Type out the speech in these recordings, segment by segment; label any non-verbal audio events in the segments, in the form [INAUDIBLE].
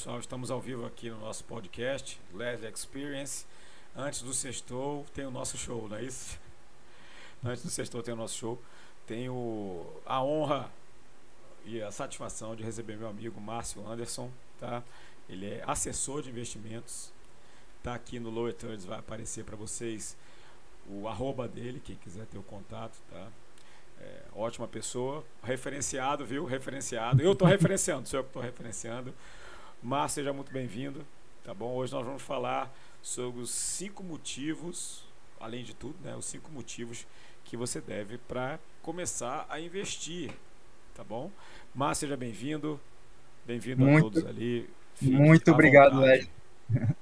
pessoal. Estamos ao vivo aqui no nosso podcast, Leslie Experience. Antes do sextou, tem o nosso show, não é isso? [LAUGHS] Antes do sextou, tem o nosso show. Tenho a honra e a satisfação de receber meu amigo Márcio Anderson, tá? Ele é assessor de investimentos. Tá aqui no Lower Thirds, vai aparecer para vocês o arroba dele, quem quiser ter o contato, tá? É, ótima pessoa, referenciado, viu? Referenciado. Eu estou referenciando, sou eu que estou referenciando. Márcio, seja muito bem-vindo, tá bom? Hoje nós vamos falar sobre os cinco motivos, além de tudo, né? Os cinco motivos que você deve para começar a investir, tá bom? Márcio, seja bem-vindo. Bem-vindo a todos ali. Fique muito obrigado, Led. [LAUGHS]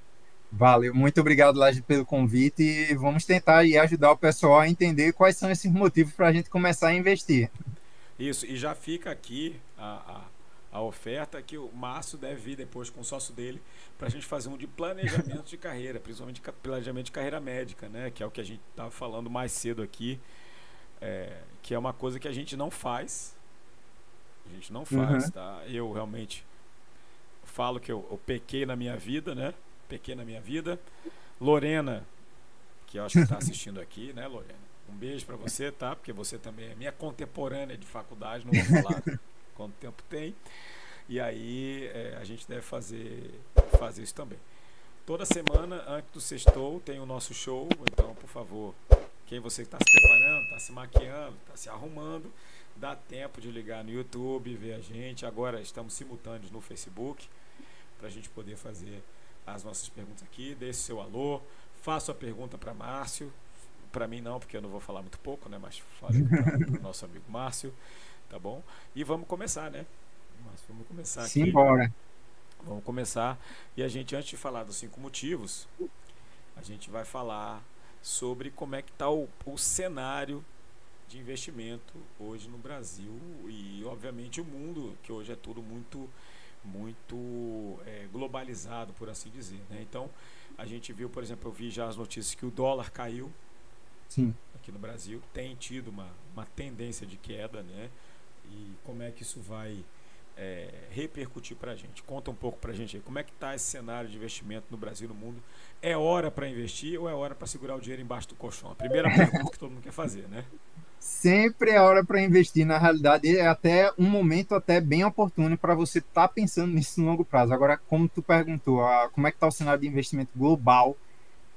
Valeu, muito obrigado, Laje, pelo convite e vamos tentar e ajudar o pessoal a entender quais são esses motivos para a gente começar a investir. Isso, e já fica aqui a, a, oferta que o Márcio deve vir depois com o sócio dele para a gente fazer um de planejamento de carreira, principalmente planejamento de carreira médica, né? Que é o que a gente estava falando mais cedo aqui, é, que é uma coisa que a gente não faz. A gente não faz, uhum. tá? Eu realmente falo que eu, eu pequei na minha vida, né? Pequei na minha vida. Lorena, que eu acho que está [LAUGHS] assistindo aqui, né, Lorena? Um beijo para você, tá? Porque você também é minha contemporânea de faculdade, não vou falar [LAUGHS] quanto tempo tem. E aí é, a gente deve fazer, fazer isso também. Toda semana, antes do sextou, tem o nosso show. Então, por favor, quem você está se preparando, está se maquiando, está se arrumando, dá tempo de ligar no YouTube, ver a gente. Agora estamos simultâneos no Facebook para a gente poder fazer as nossas perguntas aqui. Deixe seu alô, faça a pergunta para Márcio. Para mim não, porque eu não vou falar muito pouco, né? Mas fale para [LAUGHS] o nosso amigo Márcio, tá bom? E vamos começar, né? Vamos começar aqui. Simbora. Vamos começar. E a gente, antes de falar dos cinco motivos, a gente vai falar sobre como é que está o, o cenário de investimento hoje no Brasil e, obviamente, o mundo, que hoje é tudo muito muito é, globalizado, por assim dizer. Né? Então, a gente viu, por exemplo, eu vi já as notícias que o dólar caiu Sim. aqui no Brasil, tem tido uma, uma tendência de queda, né? E como é que isso vai é, repercutir para a gente? Conta um pouco para a gente aí, como é que está esse cenário de investimento no Brasil e no mundo? É hora para investir ou é hora para segurar o dinheiro embaixo do colchão? A primeira pergunta que todo mundo quer fazer, né? sempre é hora para investir. Na realidade, é até um momento até bem oportuno para você estar tá pensando nisso no longo prazo. Agora, como tu perguntou, a, como é que está o cenário de investimento global?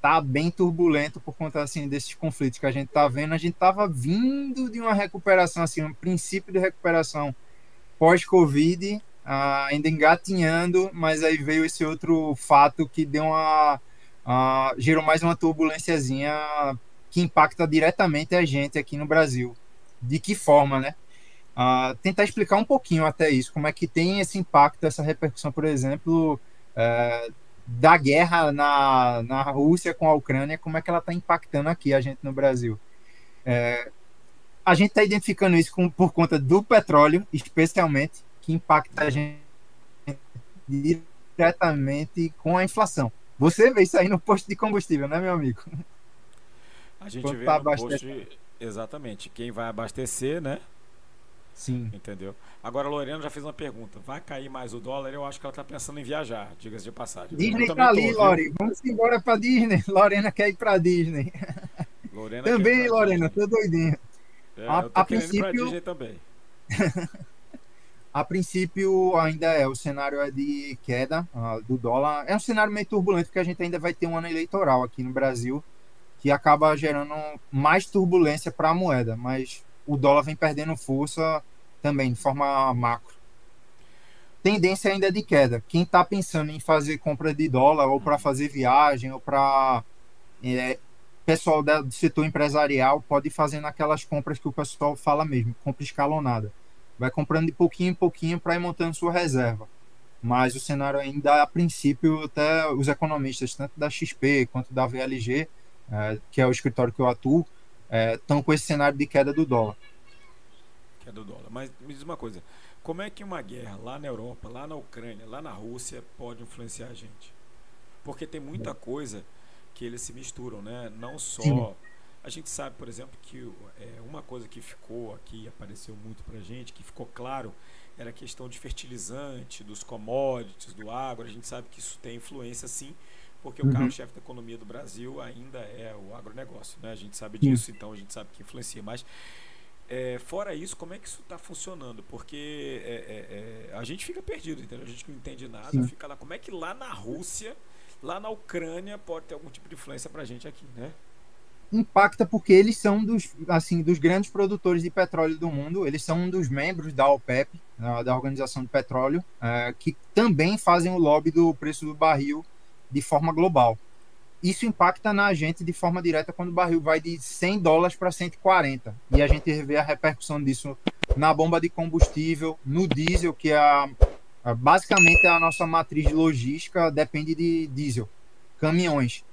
Tá bem turbulento por conta assim desses conflitos que a gente está vendo. A gente estava vindo de uma recuperação, assim, um princípio de recuperação pós-Covid, uh, ainda engatinhando, mas aí veio esse outro fato que deu uma uh, gerou mais uma turbulênciazinha que impacta diretamente a gente aqui no Brasil. De que forma, né? Uh, tentar explicar um pouquinho até isso, como é que tem esse impacto, essa repercussão, por exemplo, uh, da guerra na, na Rússia com a Ucrânia, como é que ela está impactando aqui a gente no Brasil. Uh, a gente está identificando isso com, por conta do petróleo, especialmente, que impacta a gente diretamente com a inflação. Você vê isso aí no posto de combustível, né, meu amigo? A gente Quanto vê tá no posto exatamente quem vai abastecer, né? Sim. Entendeu? Agora a Lorena já fez uma pergunta. Vai cair mais o dólar? Eu acho que ela está pensando em viajar, diga-se de passagem. Disney tá ali, Lore. Vamos embora para [LAUGHS] Disney. Lorena quer ir para Disney. Lorena também, Lorena, tô doidinho. É, a, a princípio Disney também. [LAUGHS] a princípio ainda é o cenário é de queda uh, do dólar. É um cenário meio turbulento porque a gente ainda vai ter um ano eleitoral aqui no Brasil que acaba gerando mais turbulência para a moeda, mas o dólar vem perdendo força também de forma macro. Tendência ainda de queda. Quem está pensando em fazer compra de dólar ou para fazer viagem ou para é, pessoal do setor empresarial pode ir fazendo aquelas compras que o pessoal fala mesmo, compra escalonada. Vai comprando de pouquinho em pouquinho para ir montando sua reserva. Mas o cenário ainda, a princípio, até os economistas, tanto da XP quanto da VLG, é, que é o escritório que eu atuo, estão é, com esse cenário de queda do dólar. Queda do dólar. Mas me diz uma coisa: como é que uma guerra lá na Europa, lá na Ucrânia, lá na Rússia pode influenciar a gente? Porque tem muita coisa que eles se misturam, né? Não só A gente sabe, por exemplo, que é, uma coisa que ficou aqui, apareceu muito para a gente, que ficou claro, era a questão de fertilizante, dos commodities, do agro. A gente sabe que isso tem influência, sim, porque uhum. o carro-chefe da economia do Brasil ainda é o agronegócio. Né? A gente sabe disso, uhum. então a gente sabe que influencia. Mas, é, fora isso, como é que isso está funcionando? Porque é, é, é, a gente fica perdido, entendeu? A gente não entende nada, sim. fica lá. Como é que lá na Rússia, lá na Ucrânia, pode ter algum tipo de influência para a gente aqui, né? impacta porque eles são dos assim dos grandes produtores de petróleo do mundo eles são um dos membros da OPEP da organização do petróleo é, que também fazem o lobby do preço do barril de forma global. Isso impacta na gente de forma direta quando o barril vai de 100 dólares para 140 e a gente vê a repercussão disso na bomba de combustível no diesel que é a, a, basicamente a nossa matriz logística depende de diesel caminhões.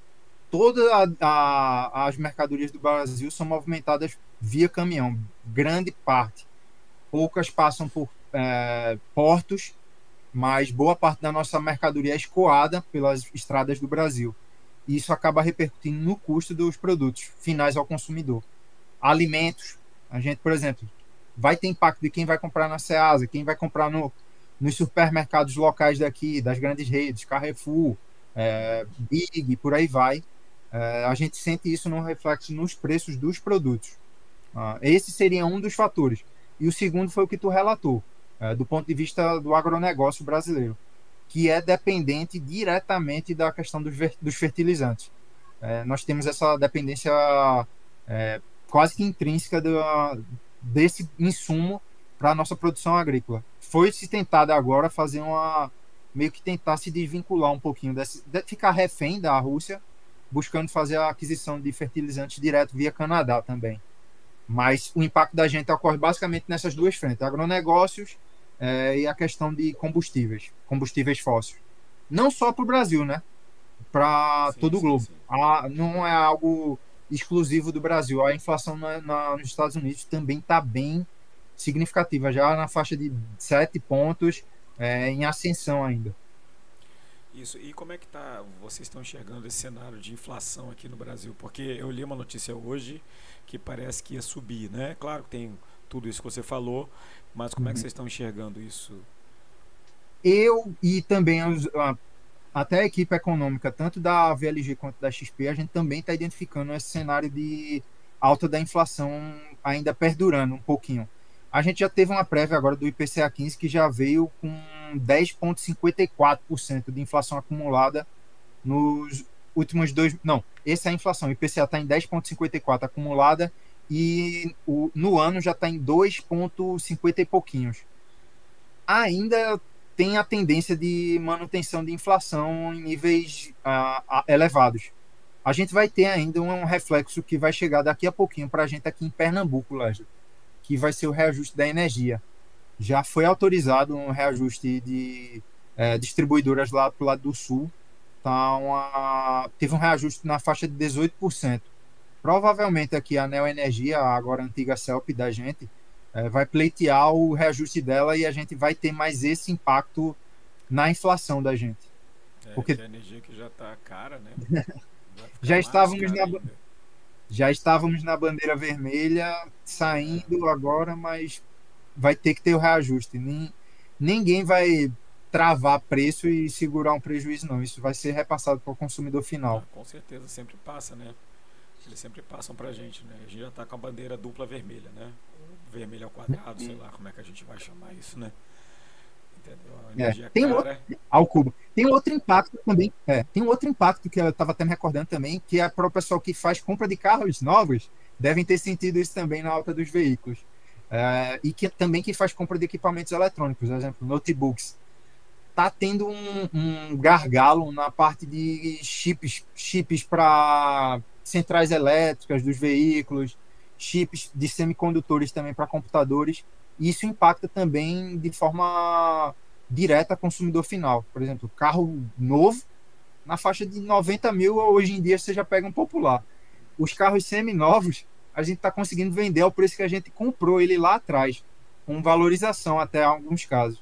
Todas as mercadorias do Brasil são movimentadas via caminhão, grande parte. Poucas passam por é, portos, mas boa parte da nossa mercadoria é escoada pelas estradas do Brasil. E isso acaba repercutindo no custo dos produtos finais ao consumidor. Alimentos, a gente, por exemplo, vai ter impacto de quem vai comprar na Ceasa, quem vai comprar no, nos supermercados locais daqui, das grandes redes, Carrefour, é, Big, por aí vai é, a gente sente isso no reflexo nos preços dos produtos. Ah, esse seria um dos fatores. E o segundo foi o que tu relatou, é, do ponto de vista do agronegócio brasileiro, que é dependente diretamente da questão dos, dos fertilizantes. É, nós temos essa dependência é, quase que intrínseca do, desse insumo para a nossa produção agrícola. Foi se tentado agora fazer uma meio que tentar se desvincular um pouquinho desse, de ficar refém da Rússia buscando fazer a aquisição de fertilizantes direto via Canadá também. Mas o impacto da gente ocorre basicamente nessas duas frentes: agronegócios é, e a questão de combustíveis, combustíveis fósseis. Não só para o Brasil, né? Para todo o globo. A, não é algo exclusivo do Brasil. A inflação na, na, nos Estados Unidos também está bem significativa, já na faixa de 7 pontos, é, em ascensão ainda. Isso. E como é que tá, vocês estão enxergando esse cenário de inflação aqui no Brasil? Porque eu li uma notícia hoje que parece que ia subir, né? Claro que tem tudo isso que você falou, mas como uhum. é que uhum. vocês estão enxergando isso? Eu e também os, até a equipe econômica, tanto da VLG quanto da XP, a gente também está identificando esse cenário de alta da inflação ainda perdurando um pouquinho. A gente já teve uma prévia agora do IPCA 15 que já veio com 10,54% de inflação acumulada nos últimos dois. Não, essa é a inflação. O IPCA está em 10,54% acumulada e o, no ano já está em 2,50 e pouquinhos. Ainda tem a tendência de manutenção de inflação em níveis elevados. A gente vai ter ainda um reflexo que vai chegar daqui a pouquinho para a gente aqui em Pernambuco, Lázaro que vai ser o reajuste da energia. Já foi autorizado um reajuste de é, distribuidoras lá para o lado do sul. Então, a, teve um reajuste na faixa de 18%. Provavelmente aqui a Neo Energia, agora a antiga CELP da gente, é, vai pleitear o reajuste dela e a gente vai ter mais esse impacto na inflação da gente. É, Porque a energia que já está cara, né? [LAUGHS] já estávamos na, ainda já estávamos na bandeira vermelha, saindo agora, mas vai ter que ter o reajuste. ninguém vai travar preço e segurar um prejuízo, não. Isso vai ser repassado para o consumidor final. Ah, com certeza, sempre passa, né? Eles sempre passam para a gente, né? A gente já está com a bandeira dupla vermelha, né? Vermelho ao quadrado, sei lá como é que a gente vai chamar isso, né? É, tem outro, ao cubo. Tem outro impacto também. É, tem um outro impacto que eu estava até me recordando também, que é para o pessoal que faz compra de carros novos, devem ter sentido isso também na alta dos veículos. É, e que também que faz compra de equipamentos eletrônicos, por exemplo, notebooks. Está tendo um, um, gargalo na parte de chips, chips para centrais elétricas dos veículos, chips de semicondutores também para computadores e isso impacta também de forma direta consumidor final. Por exemplo, carro novo, na faixa de 90 mil, hoje em dia você já pega um popular. Os carros semi-novos, a gente está conseguindo vender ao preço que a gente comprou ele lá atrás, com valorização até alguns casos.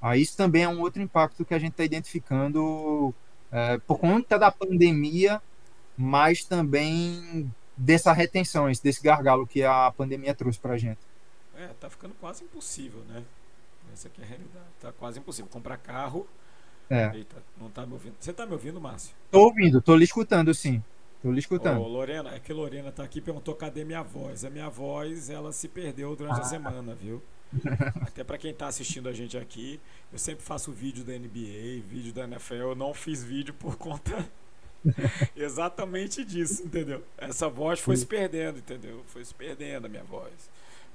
Ah, isso também é um outro impacto que a gente está identificando é, por conta da pandemia, mas também dessa retenção, desse gargalo que a pandemia trouxe para a gente. É, tá ficando quase impossível, né? Essa aqui é a realidade. Tá quase impossível. Comprar carro. É. Eita, não tá me ouvindo. Você tá me ouvindo, Márcio? Tô ouvindo, tô lhe escutando, sim. Tô lhe escutando. Ô, Lorena, é que Lorena tá aqui e perguntou cadê minha voz. A minha voz, ela se perdeu durante ah. a semana, viu? [LAUGHS] Até para quem tá assistindo a gente aqui, eu sempre faço vídeo da NBA, vídeo da NFL. Eu não fiz vídeo por conta [LAUGHS] exatamente disso, entendeu? Essa voz foi se perdendo, entendeu? Foi se perdendo a minha voz.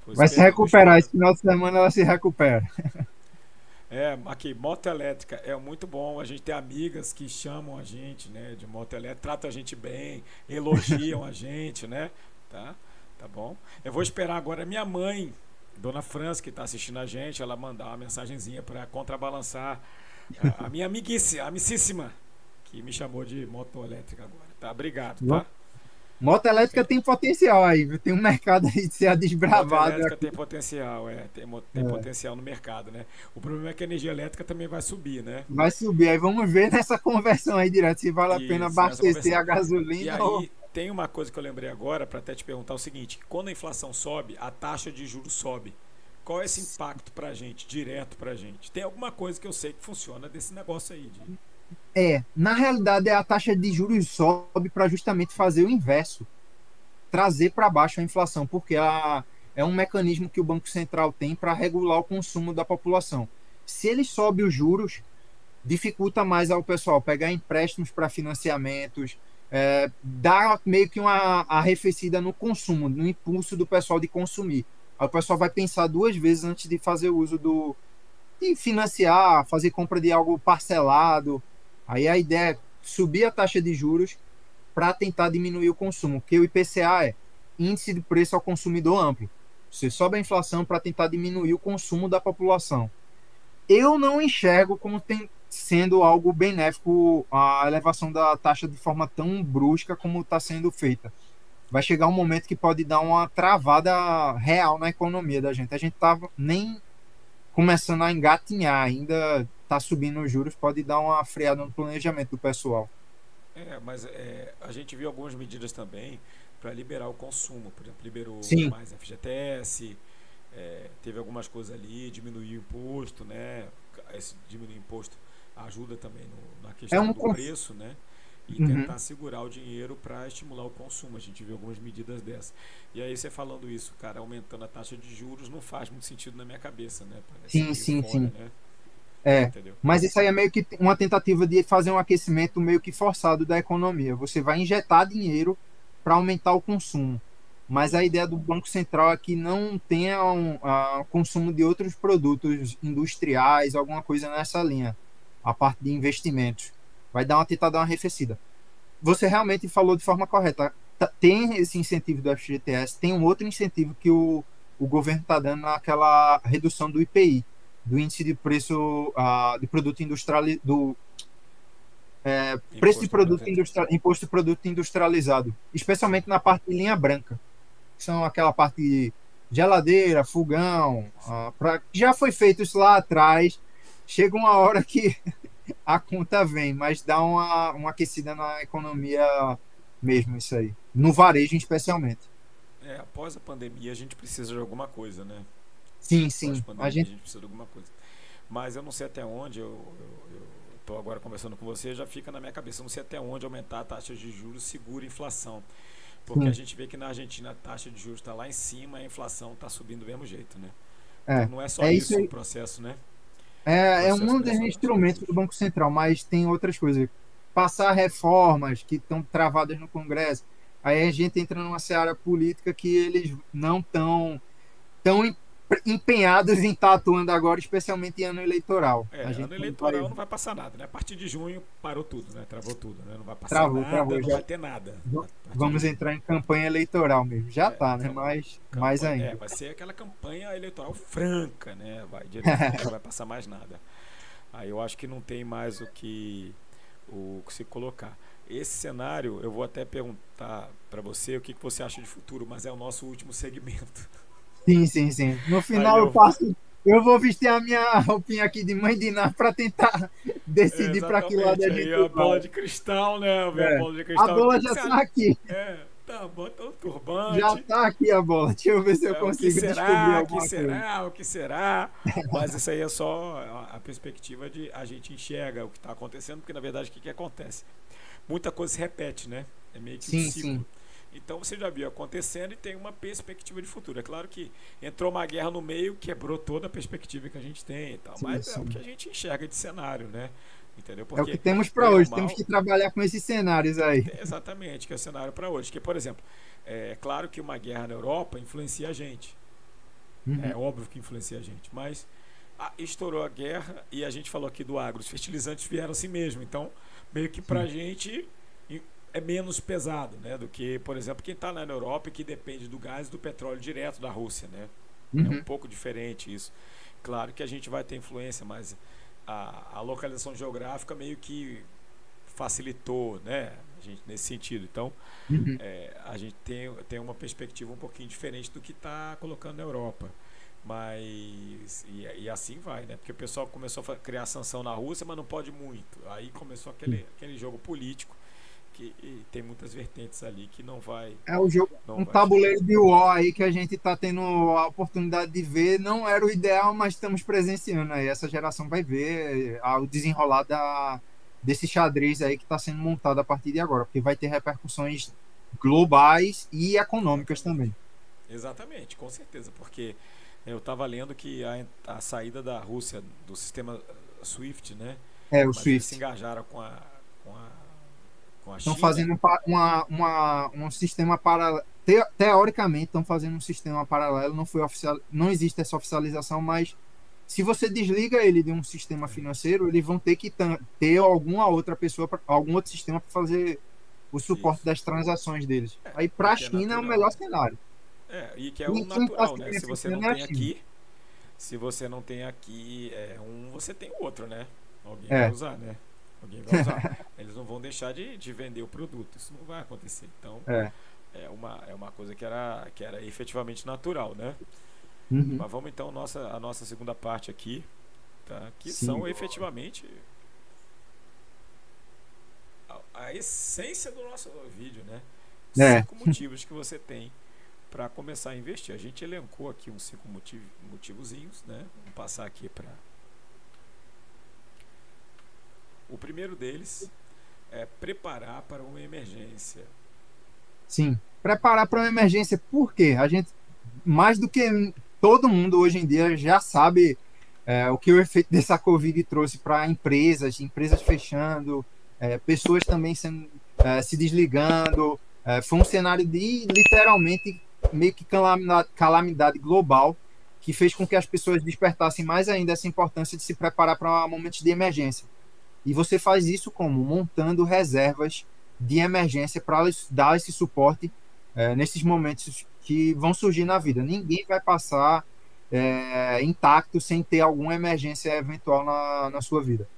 Foi Vai se recuperar, esse final de semana ela se recupera. É, aqui, moto elétrica é muito bom. A gente tem amigas que chamam a gente, né, de moto elétrica, tratam a gente bem, elogiam a [LAUGHS] gente, né? Tá? Tá bom? Eu vou esperar agora minha mãe, Dona França, que está assistindo a gente, ela mandar uma mensagenzinha para contrabalançar a, a minha amiguíssima, amicíssima, que me chamou de moto elétrica agora. Tá? Obrigado, tá? Moto elétrica tem potencial aí, viu? Tem um mercado aí de ser desbravado. Moto elétrica aqui. tem potencial, é. Tem, tem é. potencial no mercado, né? O problema é que a energia elétrica também vai subir, né? Vai subir. Aí vamos ver nessa conversão aí direto se vale a Isso, pena abastecer a gasolina. E ou... aí tem uma coisa que eu lembrei agora para até te perguntar o seguinte: quando a inflação sobe, a taxa de juros sobe. Qual é esse impacto para a gente, direto para a gente? Tem alguma coisa que eu sei que funciona desse negócio aí, de é, na realidade, a taxa de juros sobe para justamente fazer o inverso trazer para baixo a inflação, porque a, é um mecanismo que o Banco Central tem para regular o consumo da população. Se ele sobe os juros, dificulta mais ao pessoal pegar empréstimos para financiamentos, é, dá meio que uma arrefecida no consumo, no impulso do pessoal de consumir. Aí o pessoal vai pensar duas vezes antes de fazer uso do. de financiar, fazer compra de algo parcelado, Aí a ideia é subir a taxa de juros para tentar diminuir o consumo, porque o IPCA é índice de preço ao consumidor amplo. Você sobe a inflação para tentar diminuir o consumo da população. Eu não enxergo como tem, sendo algo benéfico a elevação da taxa de forma tão brusca como está sendo feita. Vai chegar um momento que pode dar uma travada real na economia da gente. A gente estava nem começando a engatinhar, ainda está subindo os juros, pode dar uma freada no planejamento do pessoal. É, mas é, a gente viu algumas medidas também para liberar o consumo. Por exemplo, liberou Sim. mais FGTS, é, teve algumas coisas ali, diminuiu o imposto, né? Esse diminuir o imposto ajuda também no, na questão é um do cons... preço, né? E uhum. tentar segurar o dinheiro para estimular o consumo. A gente viu algumas medidas dessas. E aí você falando isso, cara, aumentando a taxa de juros não faz muito sentido na minha cabeça, né? Parece sim, sim, fora, sim. Né? É, Entendeu? mas isso aí é meio que uma tentativa de fazer um aquecimento meio que forçado da economia. Você vai injetar dinheiro para aumentar o consumo. Mas a ideia do Banco Central é que não tenha um uh, consumo de outros produtos industriais, alguma coisa nessa linha, a parte de investimentos. Vai dar uma tentada, uma arrefecida. Você realmente falou de forma correta. Tá, tem esse incentivo do FGTS, tem um outro incentivo que o, o governo está dando naquela redução do IPI do índice de preço uh, de produto industrial do é, preço de produto industrial, imposto de produto industrializado, especialmente na parte de linha branca, que são aquela parte de geladeira, fogão, uh, pra, já foi feito isso lá atrás. Chega uma hora que [LAUGHS] a conta vem, mas dá uma, uma aquecida na economia mesmo isso aí, no varejo especialmente. É, após a pandemia a gente precisa de alguma coisa, né? Sim, sim. A gente... a gente... precisa de alguma coisa. Mas eu não sei até onde, eu estou agora conversando com você, já fica na minha cabeça, eu não sei até onde aumentar a taxa de juros segura a inflação. Porque sim. a gente vê que na Argentina a taxa de juros está lá em cima e a inflação está subindo do mesmo jeito, né? É, então não é só é isso, o processo, né? É, é um dos instrumentos do Banco Central, mas tem outras coisas. Passar reformas que estão travadas no Congresso. Aí a gente entra numa seara política que eles não estão tão, tão empenhados em estar atuando agora, especialmente em ano eleitoral. É, ano eleitoral não vai... não vai passar nada, né? A partir de junho parou tudo, né? Travou tudo, né? Não vai passar travou, nada, travou, não já... vai ter nada. Vamos entrar em campanha eleitoral mesmo. Já é, tá, né? Mas campanha, mais ainda. É, vai ser aquela campanha eleitoral franca, né? Vai [LAUGHS] não vai passar mais nada. Aí eu acho que não tem mais o que o que se colocar. Esse cenário, eu vou até perguntar para você o que, que você acha de futuro, mas é o nosso último segmento. Sim, sim, sim. No final eu... eu passo. Eu vou vestir a minha roupinha aqui de mãe de Ná para tentar [LAUGHS] decidir para que lado a gente vai. a bola de cristal, né? É. A bola de cristal. A bola já está aqui. É. Tá, bota o turbante. Já tá aqui a bola. Deixa eu ver se eu É, consigo o que descobrir será, o alguma que será, o que será. Mas isso aí é só a- perspectiva de a gente enxerga o que está acontecendo, porque na verdade o que, que acontece? Muita coisa se repete, né? É meio que um Sim, ciclo. sim. Então você já viu acontecendo e tem uma perspectiva de futuro. É claro que entrou uma guerra no meio, quebrou toda a perspectiva que a gente tem e tal. Sim, mas é sim. o que a gente enxerga de cenário, né? Entendeu? É o que temos para ou hoje. mal- Temos que trabalhar com esses cenários aí. Exatamente, que é o cenário para hoje. Que, por exemplo, é claro que uma guerra na Europa influencia a gente. Uhum. É óbvio que influencia a gente, mas ah, estourou a guerra e a gente falou aqui do agro, os fertilizantes vieram assim mesmo. Então, meio que pra gente i- é menos pesado, né, do que, por exemplo, quem está lá na Europa e que depende do gás e do petróleo direto da Rússia, né? É Uhum. um pouco diferente isso. Claro que a gente vai ter influência, mas a, a localização geográfica meio que facilitou, né, a gente nesse sentido. Então, Uhum. é, a gente tem, tem uma perspectiva um pouquinho diferente do que está colocando na Europa. Mas. E, e assim vai, né? Porque o pessoal começou a criar sanção na Rússia, mas não pode muito. Aí começou aquele, aquele jogo político que e tem muitas vertentes ali que não vai. É o jogo, um tabuleiro de War aí que a gente tá tendo a oportunidade de ver. Não era o ideal, mas estamos presenciando aí. Essa geração vai ver o desenrolar da, desse xadrez aí que está sendo montado a partir de agora, porque vai ter repercussões globais e econômicas também. Exatamente, com certeza, porque eu estava lendo que a, a saída da Rússia do sistema SWIFT, né? É, o Mas eles se SWIFT. engajaram com a, com a Estão fazendo um uma, uma, um sistema paralelo. teoricamente, estão fazendo um sistema paralelo. Não, foi oficial, não existe essa oficialização, mas se você desliga ele de um sistema financeiro, eles vão ter que ter alguma outra pessoa, pra, algum outro sistema para fazer o suporte Isso. das transações deles. Aí, para a é China, é o natural. melhor cenário. É, e que é o natural, né? Se você não é tem China. aqui, se você não tem aqui é, um, você tem o outro, né? Alguém É. vai usar, né? Alguém vai usar. Eles não vão deixar de, de vender o produto. Isso não vai acontecer. Então, É. é uma, é uma coisa que era, que era efetivamente natural, né? Uhum. Mas vamos então nossa, a nossa segunda parte aqui, tá? que Sim. são efetivamente a, a essência do nosso vídeo, né? É. Cinco motivos que você tem para começar a investir. A gente elencou aqui uns cinco motiv motivozinhos, né? Vamos passar aqui para o primeiro deles é preparar para uma emergência. Sim. Preparar para uma emergência, por quê? A gente, mais do que todo mundo hoje em dia, já sabe é, o que o efeito dessa Covid trouxe para empresas, empresas fechando, é, pessoas também sendo, é, se desligando. É, foi um cenário de literalmente meio que calamidade, calamidade global que fez com que as pessoas despertassem mais ainda essa importância de se preparar para momentos de emergência. E você faz isso como? Montando reservas de emergência para dar esse suporte é, nesses momentos que vão surgir na vida. Ninguém vai passar é, intacto sem ter alguma emergência eventual na, na sua vida.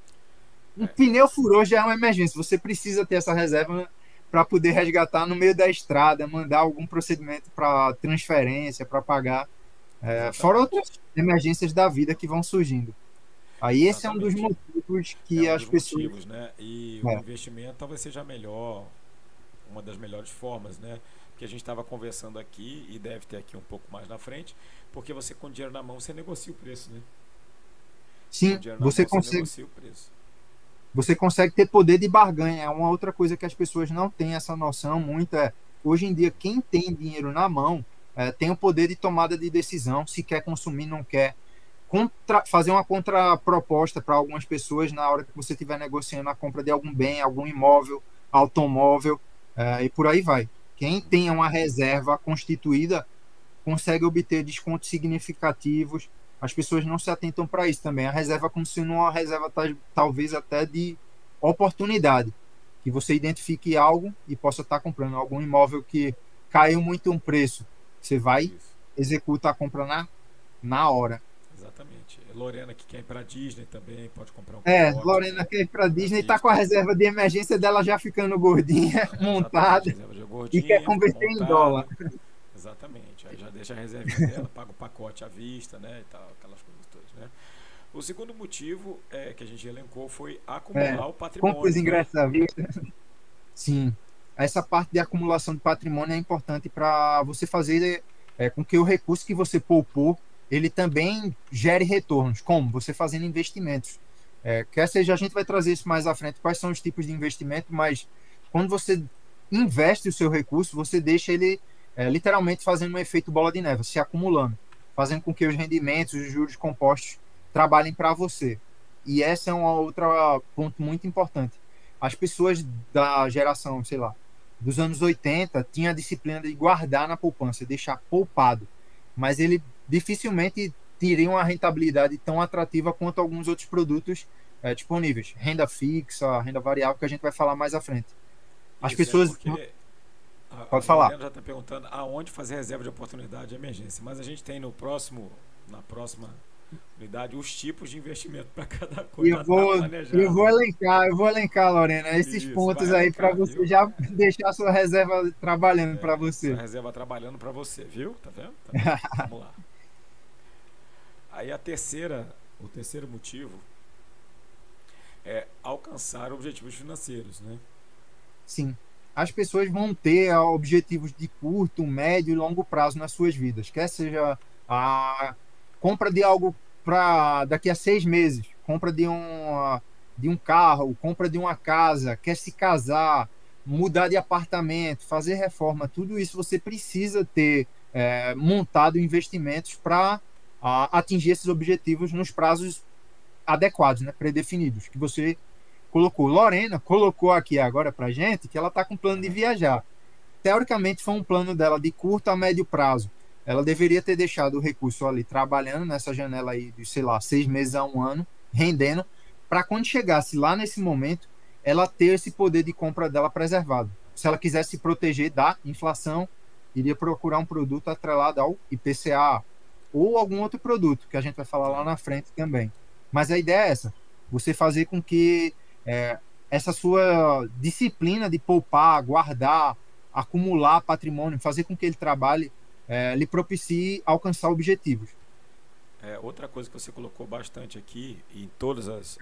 Um É. pneu furou já é uma emergência. Você precisa ter essa reserva para poder resgatar no meio da estrada, mandar algum procedimento para transferência, para pagar. É, fora outras emergências da vida que vão surgindo. Aí esse é um dos motivos que é um as pessoas. motivos, né? E É. o investimento talvez seja melhor, uma das melhores formas, né? Que a gente estava conversando aqui e deve ter aqui um pouco mais na frente, porque você com dinheiro na mão você negocia o preço, né? Sim, você mão, consegue, preço. você consegue ter poder de barganha. É uma outra coisa que as pessoas não têm essa noção muito. É, hoje em dia, quem tem dinheiro na mão é, tem o poder de tomada de decisão, se quer consumir, não quer. Contra, fazer uma contraproposta para algumas pessoas na hora que você estiver negociando a compra de algum bem, algum imóvel, automóvel, é, e por aí vai. Quem tem uma reserva constituída consegue obter descontos significativos. As pessoas não se atentam para isso também. A reserva como sendo uma reserva ta- talvez até de oportunidade, que você identifique algo e possa estar comprando algum imóvel que caiu muito um preço. Você vai executa a compra na, na hora. Exatamente. Lorena que quer ir para Disney também pode comprar um É, pacote, Lorena quer ir para Disney, tá com a reserva de emergência dela já ficando gordinha, [LAUGHS] Exatamente, montada. reserva de e gordinha, quer converter em montada. dólar. Exatamente. Aí já deixa a reservinha dela, paga o pacote à vista, né? E tal, aquelas coisas todas, né? O segundo motivo é, que a gente elencou foi acumular o patrimônio. Compra os né? ingressos à vista. Sim. essa parte de acumulação de patrimônio é importante para você fazer é, com que o recurso que você poupou ele também gere retornos. Como? Você fazendo investimentos. É, quer seja, a gente vai trazer isso mais à frente, quais são os tipos de investimento, mas quando você investe o seu recurso, você deixa ele é, literalmente fazendo um efeito bola de neve, se acumulando, fazendo com que os rendimentos, os juros compostos trabalhem para você. E essa é um outro ponto muito importante. As pessoas da geração, sei lá, dos anos 80 tinham a disciplina de guardar na poupança, deixar poupado. Mas ele dificilmente teria uma rentabilidade tão atrativa quanto alguns outros produtos é, disponíveis. Renda fixa, renda variável, que a gente vai falar mais à frente. As Isso é pessoas. É porque... Pode a falar. já está perguntando aonde fazer reserva de oportunidade de emergência. Mas a gente tem no próximo, na próxima unidade os tipos de investimento para cada coisa. Eu vou, eu vou elencar, eu vou elencar, Lorena, esses Isso, pontos aí para você viu? já [LAUGHS] deixar a sua reserva trabalhando é, para você. Sua reserva trabalhando para você, viu? Tá vendo? Tá vendo? [LAUGHS] Vamos lá. Aí a terceira, o terceiro motivo é alcançar objetivos financeiros, né? Sim. As pessoas vão ter objetivos de curto, médio e longo prazo nas suas vidas. Quer seja a compra de algo para daqui a seis meses, compra de um, de um carro, compra de uma casa, quer se casar, mudar de apartamento, fazer reforma, tudo isso você precisa ter é, montado investimentos para atingir esses objetivos nos prazos adequados, né, predefinidos, que você colocou. Lorena colocou aqui agora para gente que ela está com plano de viajar. Teoricamente foi um plano dela de curto a médio prazo ela deveria ter deixado o recurso ali trabalhando nessa janela aí de, sei lá, seis meses a um ano, rendendo, para quando chegasse lá nesse momento, ela ter esse poder de compra dela preservado. Se ela quisesse se proteger da inflação, iria procurar um produto atrelado ao IPCA ou algum outro produto que a gente vai falar lá na frente também. Mas a ideia é essa: você fazer com que é, essa sua disciplina de poupar, guardar, acumular patrimônio, fazer com que ele trabalhe é, lhe propicie alcançar objetivos. É, outra coisa que você colocou bastante aqui, em todos as,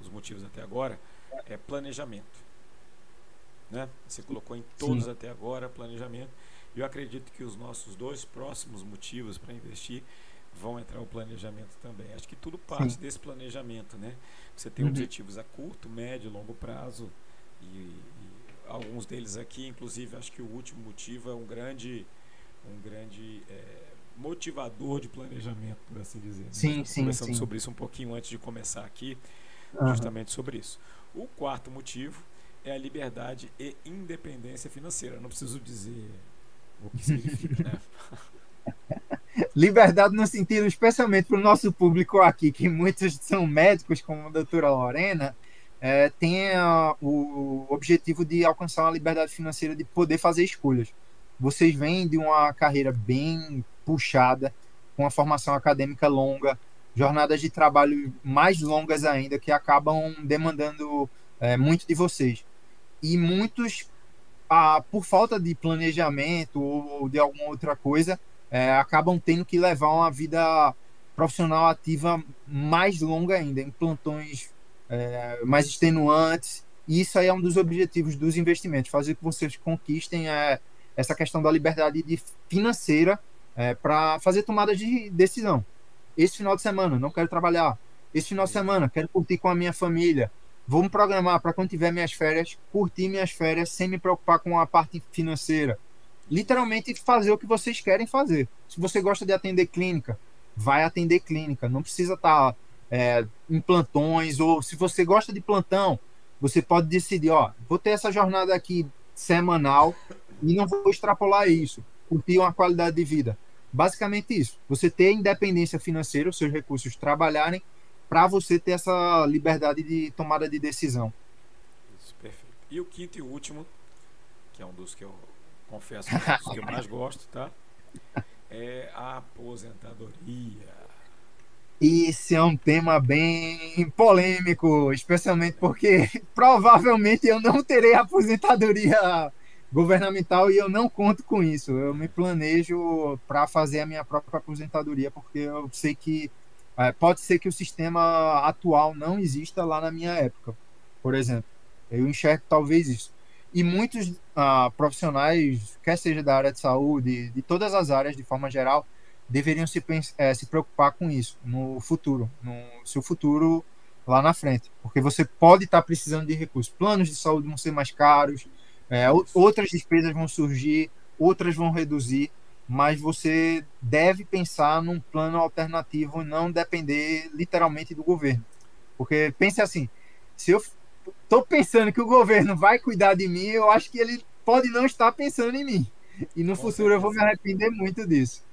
os motivos até agora, é planejamento. Né? Você colocou em todos Sim. até agora planejamento. Eu acredito que os nossos dois próximos motivos para investir vão entrar o planejamento também. Acho que tudo parte Sim. desse planejamento, né? Você tem uhum. objetivos a curto, médio, longo prazo e, e, alguns deles aqui, inclusive, acho que o último motivo é um grande um grande é, motivador de planejamento, por assim dizer. Né? Sim, sim, conversando sim. sobre isso um pouquinho antes de começar aqui, uhum. justamente sobre isso. O quarto motivo é a liberdade e independência financeira. Eu não preciso dizer o que significa, né? [LAUGHS] Liberdade no sentido, especialmente para o nosso público aqui, que muitos são médicos, como a doutora Lorena, é, tem a, o objetivo de alcançar uma liberdade financeira de poder fazer escolhas vocês vêm de uma carreira bem puxada, com uma formação acadêmica longa, jornadas de trabalho mais longas ainda, que acabam demandando é, muito de vocês. E muitos, ah, por falta de planejamento ou de alguma outra coisa, é, acabam tendo que levar uma vida profissional ativa mais longa ainda, em plantões é, mais extenuantes. E isso aí é um dos objetivos dos investimentos, fazer com que vocês conquistem é, essa questão da liberdade de financeira é, para fazer tomadas de decisão. Esse final de semana, não quero trabalhar. Esse final de semana, quero curtir com a minha família. Vou me programar para quando tiver minhas férias, curtir minhas férias sem me preocupar com a parte financeira. Literalmente fazer o que vocês querem fazer. Se você gosta de atender clínica, vai atender clínica. Não precisa estar tá, é, em plantões ou se você gosta de plantão, você pode decidir, ó, vou ter essa jornada aqui semanal e não vou extrapolar isso, curtir uma qualidade de vida. Basicamente isso. Você ter independência financeira, os seus recursos trabalharem para você ter essa liberdade de tomada de decisão. Isso, perfeito. E o quinto e último, que é um dos que eu confesso que é um dos que eu mais gosto, tá? [LAUGHS] É a aposentadoria. Esse é um tema bem polêmico, especialmente porque [LAUGHS] provavelmente eu não terei aposentadoria governamental e eu não conto com isso. Eu me planejo para fazer a minha própria aposentadoria, porque eu sei que é, pode ser que o sistema atual não exista lá na minha época, por exemplo. Eu enxergo talvez isso. e muitos uh, profissionais, quer seja da área de saúde, de todas as áreas de forma geral, deveriam se, é, se preocupar com isso no futuro, no seu futuro lá na frente, porque você pode estar precisando de recursos. Planos de saúde vão ser mais caros, é, outras despesas vão surgir, outras vão reduzir, mas você deve pensar num plano alternativo e não depender literalmente do governo. Porque pense assim, se eu estou pensando que o governo vai cuidar de mim, eu acho que ele pode não estar pensando em mim. E no Com futuro certeza. eu vou me arrepender muito disso.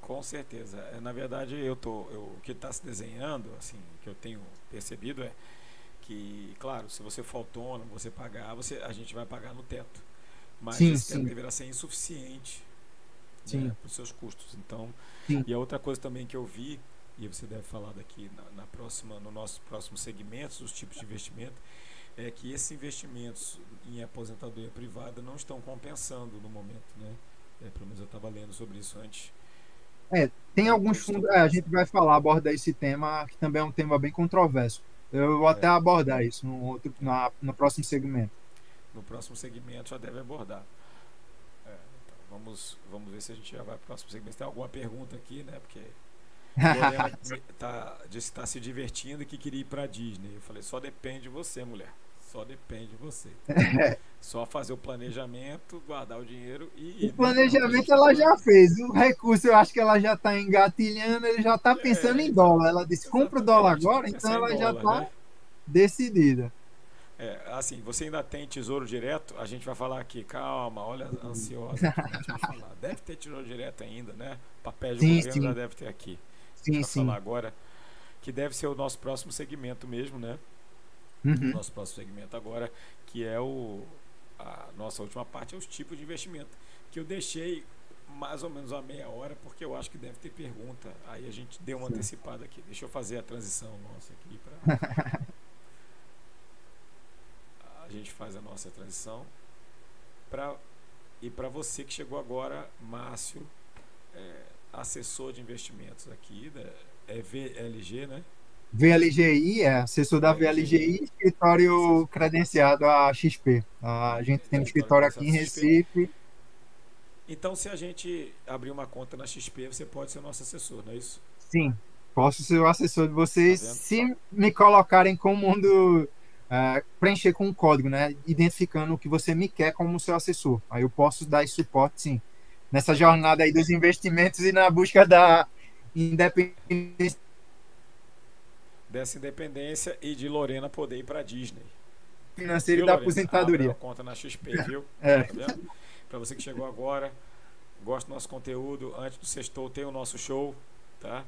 Com certeza. É, na verdade, eu tô, eu, o que está se desenhando, assim, que eu tenho percebido é que, claro, se você for autônomo, você pagar, você, a gente vai pagar no teto. Mas sim, esse teto sim. deverá ser insuficiente né, para os seus custos. Então, sim. e a outra coisa também que eu vi e você deve falar daqui na, na próxima, no nosso próximo segmento, os tipos de investimento, é que esses investimentos em aposentadoria privada não estão compensando no momento, né? É, pelo menos eu estava lendo sobre isso antes. É, tem alguns fundos, é, a gente vai falar, abordar esse tema, que também é um tema bem controverso. Eu vou até é. abordar isso no, outro, na, no próximo segmento. No próximo segmento já deve abordar. Vamos, vamos ver se a gente já vai para o próximo segmento. Tem alguma pergunta aqui, né? Porque [LAUGHS] Lorena tá, disse que está se divertindo e que queria ir para Disney. Eu falei, só depende de você, mulher. Só depende de você. [LAUGHS] Só fazer o planejamento, guardar o dinheiro e. O planejamento ela já fez. O recurso eu acho que ela já está engatilhando, ele já está pensando é, em dólar. Ela disse, compra o dólar agora, então ela já está né? decidida. É, assim, você ainda tem tesouro direto? A gente vai falar aqui, calma, olha ansiosa. A gente vai [LAUGHS] falar. Deve ter tesouro direto ainda, né? Papel de sim, governo sim. já deve ter aqui sim, sim. falar agora, que deve ser o nosso próximo segmento mesmo, né? Uhum. Nosso próximo segmento agora, que é o a nossa última parte, é os tipos de investimento, que eu deixei mais ou menos a meia hora, porque eu acho que deve ter pergunta. Aí a gente deu uma sim. antecipada aqui. Deixa eu fazer a transição nossa aqui para [LAUGHS] a gente faz a nossa transição para e para você que chegou agora, Márcio, é, assessor de investimentos aqui, da, é VLG, né? VLGI, é assessor da VLGI, escritório credenciado a XP. A gente tem um escritório aqui em Recife. Então, se a gente abrir uma conta na XP, você pode ser nosso assessor, não é isso? Sim, posso ser o assessor de vocês tá se me colocarem como um do. Uh, preencher com um código, né? Identificando o que você me quer como seu assessor. Aí eu posso dar esse suporte, sim nessa jornada aí dos investimentos e na busca da independência. Dessa independência e de Lorena poder ir para Disney. Financeiro da aposentadoria. conta na XP, viu? É. Tá para você que chegou agora, gosta do nosso conteúdo, antes do sextou tem o nosso show, tá?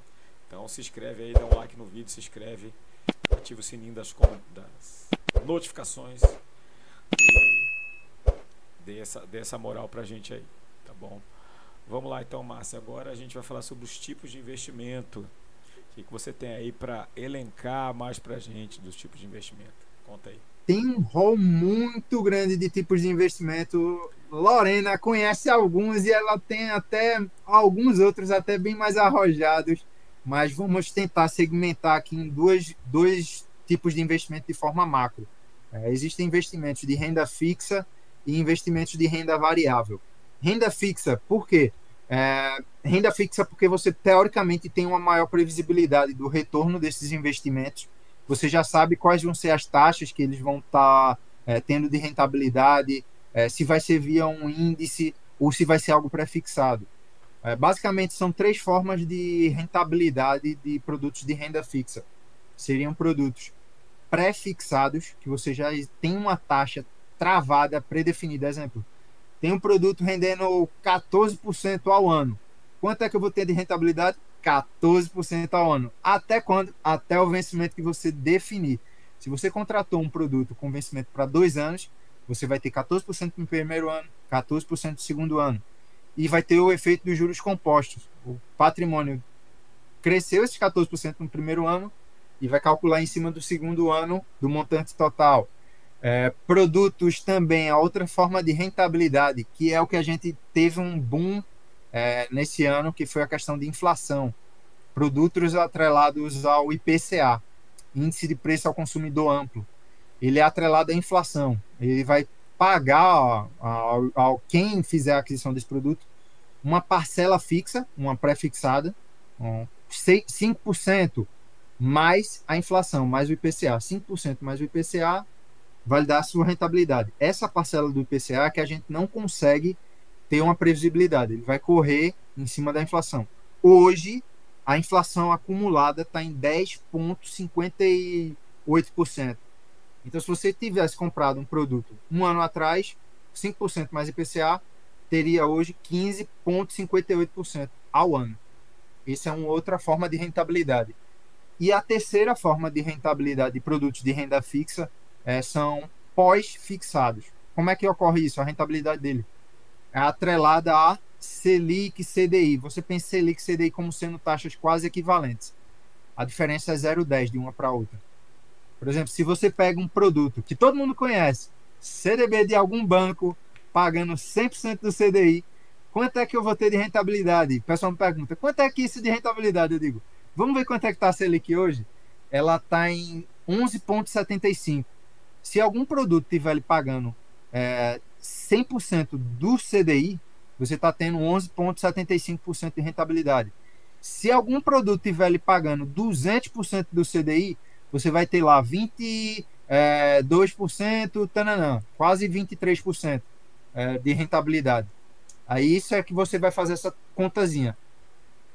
Então se inscreve aí, dá um like no vídeo, se inscreve, ativa o sininho das, das notificações e dê essa, dê essa moral pra gente aí. Tá bom. Vamos lá então, Márcia. Agora a gente vai falar sobre os tipos de investimento. O que, que você tem aí para elencar mais para a gente dos tipos de investimento? Conta aí. Tem um rol muito grande de tipos de investimento. Lorena conhece alguns e ela tem até alguns outros até bem mais arrojados. Mas vamos tentar segmentar aqui em duas, dois tipos de investimento de forma macro. É, existem investimentos de renda fixa e investimentos de renda variável. Renda fixa, por quê? É, renda fixa porque você teoricamente tem uma maior previsibilidade do retorno desses investimentos. Você já sabe quais vão ser as taxas que eles vão estar tá, é, tendo de rentabilidade, é, se vai ser via um índice ou se vai ser algo pré-fixado. É, basicamente, são três formas de rentabilidade de produtos de renda fixa. Seriam produtos pré-fixados, que você já tem uma taxa travada, predefinida. Exemplo, tem um produto rendendo 14% ao ano. Quanto é que eu vou ter de rentabilidade? 14% ao ano. Até quando? Até o vencimento que você definir. Se você contratou um produto com vencimento para dois anos, você vai ter 14% no primeiro ano, 14% no segundo ano. E vai ter o efeito dos juros compostos. O patrimônio cresceu esses 14% no primeiro ano e vai calcular em cima do segundo ano do montante total. É, produtos também, a outra forma de rentabilidade, que é o que a gente teve um boom é, nesse ano, que foi a questão de inflação. Produtos atrelados ao IPCA, Índice de Preço ao Consumidor Amplo. Ele é atrelado à inflação. Ele vai pagar ao, ao quem fizer a aquisição desse produto uma parcela fixa, uma pré-fixada, 5% mais a inflação, mais o IPCA. 5% mais o IPCA vai dar a sua rentabilidade. Essa parcela do IPCA é que a gente não consegue ter uma previsibilidade, ele vai correr em cima da inflação. Hoje, a inflação acumulada está em 10,58%. Então, se você tivesse comprado um produto um ano atrás, 5% mais IPCA, teria hoje 15,58% ao ano. Essa é uma outra forma de rentabilidade. E a terceira forma de rentabilidade de produtos de renda fixa é, são pós-fixados. Como é que ocorre isso? A rentabilidade dele é atrelada a Selic CDI. Você pensa Selic CDI como sendo taxas quase equivalentes. A diferença é 0,10 de uma para outra. Por exemplo, se você pega um produto que todo mundo conhece, CDB de algum banco, pagando 100% do CDI, quanto é que eu vou ter de rentabilidade? O pessoal me pergunta, quanto é que isso de rentabilidade? Eu digo, vamos ver quanto é que está a Selic hoje? Ela está em 11,75. Se algum produto estiver lhe pagando é, 100% do CDI, você está tendo 11,75% de rentabilidade. Se algum produto estiver lhe pagando 200% do CDI, você vai ter lá 22%, é, tananã, quase 23% é, de rentabilidade. Aí isso é que você vai fazer essa contazinha.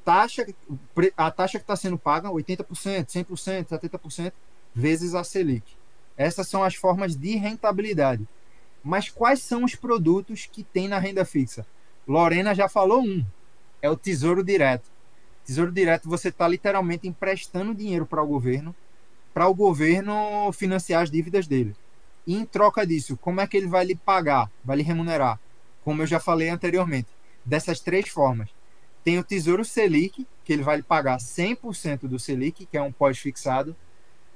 Taxa, a taxa que está sendo paga, 80%, 100%, 70%, vezes a Selic. Essas são as formas de rentabilidade. Mas quais são os produtos que tem na renda fixa? Lorena já falou um, é o Tesouro Direto. Tesouro Direto, você está literalmente emprestando dinheiro para o governo, para o governo financiar as dívidas dele. E em troca disso, como é que ele vai lhe pagar, vai lhe remunerar? Como eu já falei anteriormente, dessas três formas. Tem o Tesouro Selic, que ele vai lhe pagar 100% do Selic, que é um pós-fixado.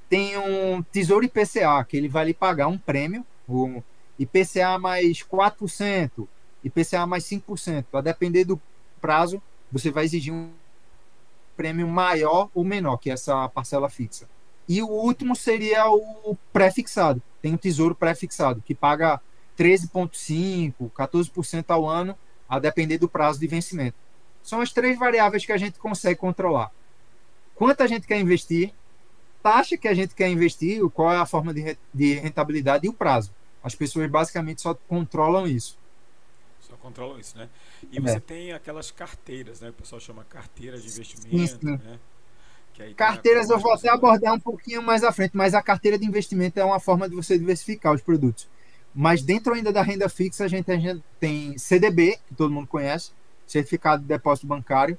Tem um Tesouro IPCA, que ele vai lhe pagar um prêmio, o IPCA mais 4%, IPCA mais 5%. A depender do prazo, você vai exigir um prêmio maior ou menor que essa parcela fixa. E o último seria o pré-fixado. Tem o tesouro pré-fixado, que paga 13,5%, 14% ao ano, a depender do prazo de vencimento. São as três variáveis que a gente consegue controlar. Quanto a gente quer investir, taxa que a gente quer investir, qual é a forma de rentabilidade e o prazo. As pessoas basicamente só controlam isso. Só controlam isso, né? E é. você tem aquelas carteiras, né? O pessoal chama carteira de investimento, sim, sim. né? Carteiras eu vou até abordar um pouquinho mais à frente, mas a carteira de investimento é uma forma de você diversificar os produtos. Mas dentro ainda da renda fixa, a gente, a gente tem CDB, que todo mundo conhece, Certificado de Depósito Bancário.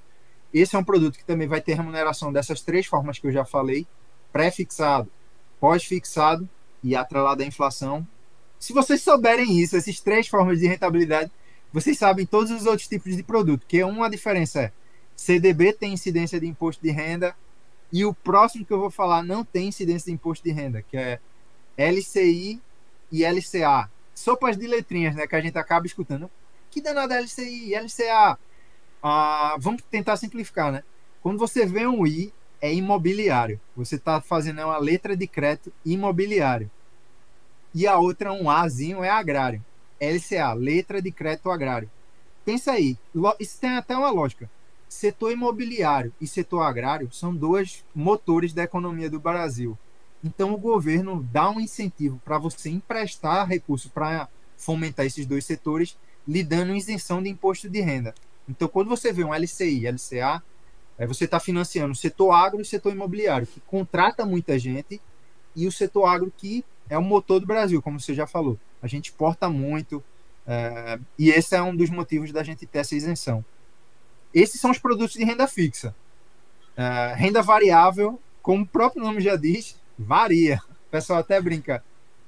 Esse é um produto que também vai ter remuneração dessas três formas que eu já falei: pré-fixado, pós-fixado e atrelado à inflação, se vocês souberem isso, essas três formas de rentabilidade, vocês sabem todos os outros tipos de produto, que uma diferença é CDB tem incidência de imposto de renda e o próximo que eu vou falar não tem incidência de imposto de renda, que é LCI e LCA. Sopas de letrinhas, né, que a gente acaba escutando. Que danada LCI, LCA? Ah, vamos tentar simplificar, né? Quando você vê um I, é imobiliário. Você está fazendo uma letra de crédito imobiliário e a outra, um Azinho, é agrário. LCA, letra de crédito agrário. Pensa aí, isso tem até uma lógica. Setor imobiliário e setor agrário são dois motores da economia do Brasil. Então o governo dá um incentivo para você emprestar recursos para fomentar esses dois setores, lhe dando isenção de imposto de renda. Então quando você vê um LCI, LCA, é, você está financiando o setor agro e o setor imobiliário, que contrata muita gente, e o setor agro que é o motor do Brasil, como você já falou. A gente exporta muito é, e esse é um dos motivos da gente ter essa isenção. Esses são os produtos de renda fixa. É, renda variável, como o próprio nome já diz, varia. O pessoal até brinca.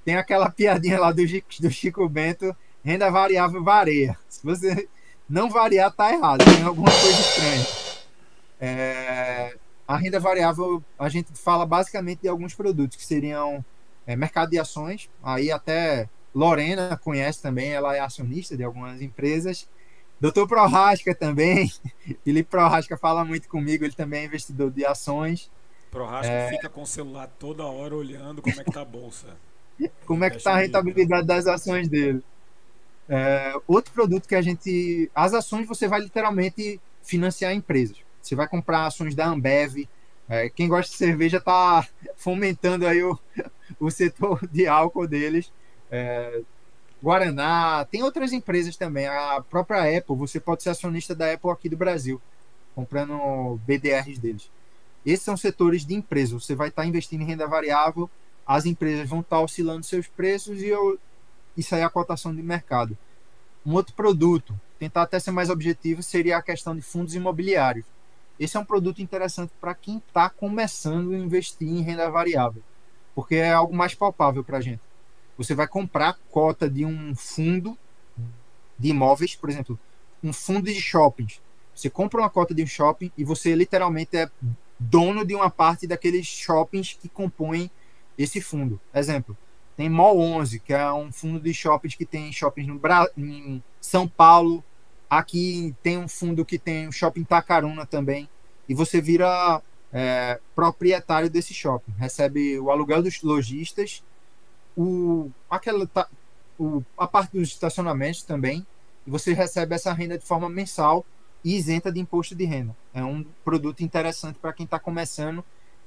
Tem aquela piadinha lá do, do Chico Bento, renda variável varia. Se você não variar, tá errado. Tem alguma coisa estranha. É, a renda variável, a gente fala basicamente de alguns produtos que seriam é, mercado de ações. Aí até Lorena conhece também, ela é acionista de algumas empresas. Doutor Prorasca também, [LAUGHS] Felipe Prorasca fala muito comigo, ele também é investidor de ações. Prorasca é... fica com o celular toda hora olhando como é que tá a bolsa. [LAUGHS] como é que tá a rentabilidade das ações dele. É, outro produto que a gente. As ações você vai literalmente financiar empresas. Você vai comprar ações da Ambev. É, quem gosta de cerveja está [LAUGHS] fomentando aí o, o setor de álcool deles. É, Guaraná, tem outras empresas também. A própria Apple, você pode ser acionista da Apple aqui do Brasil, comprando BDRs deles. Esses são setores de empresa. Você vai estar investindo em renda variável, as empresas vão estar oscilando seus preços e eu, isso aí é a cotação de mercado. Um outro produto, tentar até ser mais objetivo, seria a questão de fundos imobiliários. Esse é um produto interessante para quem está começando a investir em renda variável, porque é algo mais palpável para a gente. Você vai comprar cota de um fundo de imóveis, por exemplo, um fundo de shoppings. Você compra uma cota de um shopping e você literalmente é dono de uma parte daqueles shoppings que compõem esse fundo. Exemplo, tem Mall 11, que é um fundo de shoppings que tem shoppings no Bra em São Paulo. Aqui tem um fundo que tem o shopping Tacaruna também. E você vira é, proprietário desse shopping. Recebe o aluguel dos lojistas, o, aquela, o, a parte dos estacionamentos também. E você recebe essa renda de forma mensal e isenta de imposto de renda. É um produto interessante para quem está começando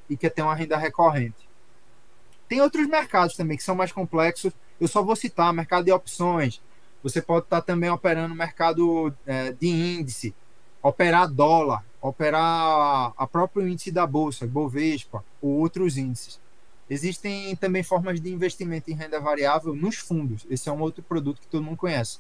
e quer ter uma renda recorrente. Tem outros mercados também que são mais complexos. Eu só vou citar mercado de opções. Você pode estar também operando mercado é, de índice, operar dólar, operar a próprio índice da bolsa, Bovespa, ou outros índices. Existem também formas de investimento em renda variável nos fundos. Esse é um outro produto que todo mundo conhece.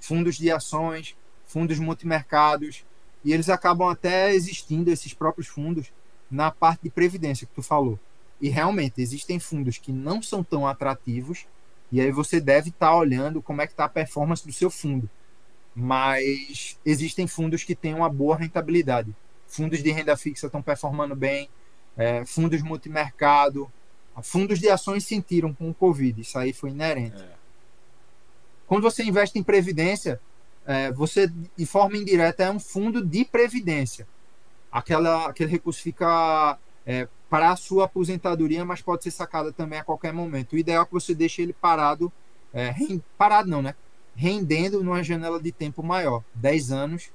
Fundos de ações, fundos multimercados, e eles acabam até existindo, esses próprios fundos, na parte de previdência que tu falou. E realmente existem fundos que não são tão atrativos, e aí você deve estar tá olhando como é que está a performance do seu fundo. Mas existem fundos que têm uma boa rentabilidade. Fundos de renda fixa estão performando bem, é, fundos multimercado, fundos de ações sentiram com o Covid, isso aí foi inerente. É. Quando você investe em previdência, é, você, de forma indireta, é um fundo de previdência. Aquela, aquele recurso fica é, para a sua aposentadoria, mas pode ser sacada também a qualquer momento. O ideal é que você deixe ele parado, é, parado não, né? Rendendo numa janela de tempo maior, 10 anos,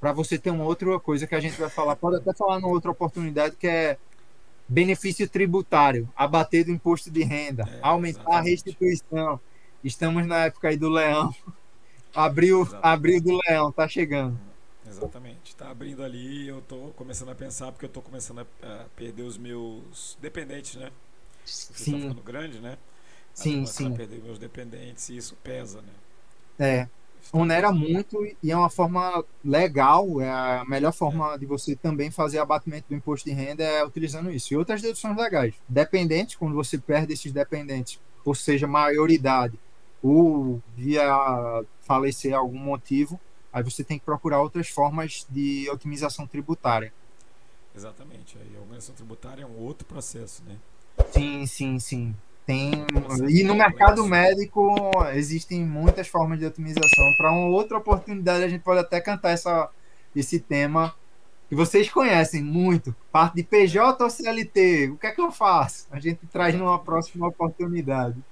para você ter uma outra coisa que a gente vai falar, pode até falar numa outra oportunidade, que é benefício tributário, abater do imposto de renda, é, aumentar exatamente. a restituição. Estamos na época aí do leão. [LAUGHS] Abriu, abriu do leão, tá chegando. Exatamente. Está abrindo ali eu estou começando a pensar, porque eu estou começando a, perder os meus dependentes, né? Você sim. Tá ficando grande, né? Sim, sim. A perder meus dependentes e isso pesa, né? É. Onera muito e é uma forma legal, é a melhor forma de você também fazer abatimento do imposto de renda é utilizando isso. E outras deduções legais. Dependentes, quando você perde esses dependentes, ou seja, maioridade, ou via falecer algum motivo, aí você tem que procurar outras formas de otimização tributária. Exatamente. Aí a organização tributária é um outro processo, né? Sim, sim, sim. Tem e no mercado médico existem muitas formas de otimização. Para uma outra oportunidade a gente pode até cantar essa esse tema que vocês conhecem muito, parte de PJ ou CLT. O que é que eu faço? A gente traz numa próxima oportunidade.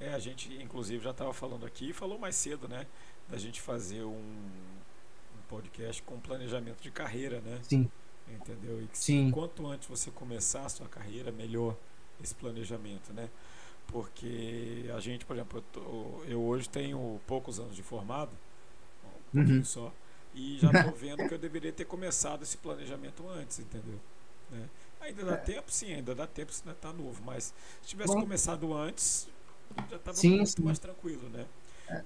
É, a gente inclusive já estava falando aqui, falou mais cedo, né? da gente fazer um, um podcast com planejamento de carreira, né? Sim. Entendeu? E que Sim. quanto antes você começar a sua carreira, melhor esse planejamento, né? Porque a gente, por exemplo, eu, tô, eu hoje tenho poucos anos de formado, um pouquinho uhum. só, e já estou [LAUGHS] vendo que eu deveria ter começado esse planejamento antes, entendeu? Né? Ainda dá é. tempo, sim, ainda dá tempo, se ainda está novo, mas se tivesse Bom, começado antes, já estava muito sim. mais tranquilo, né?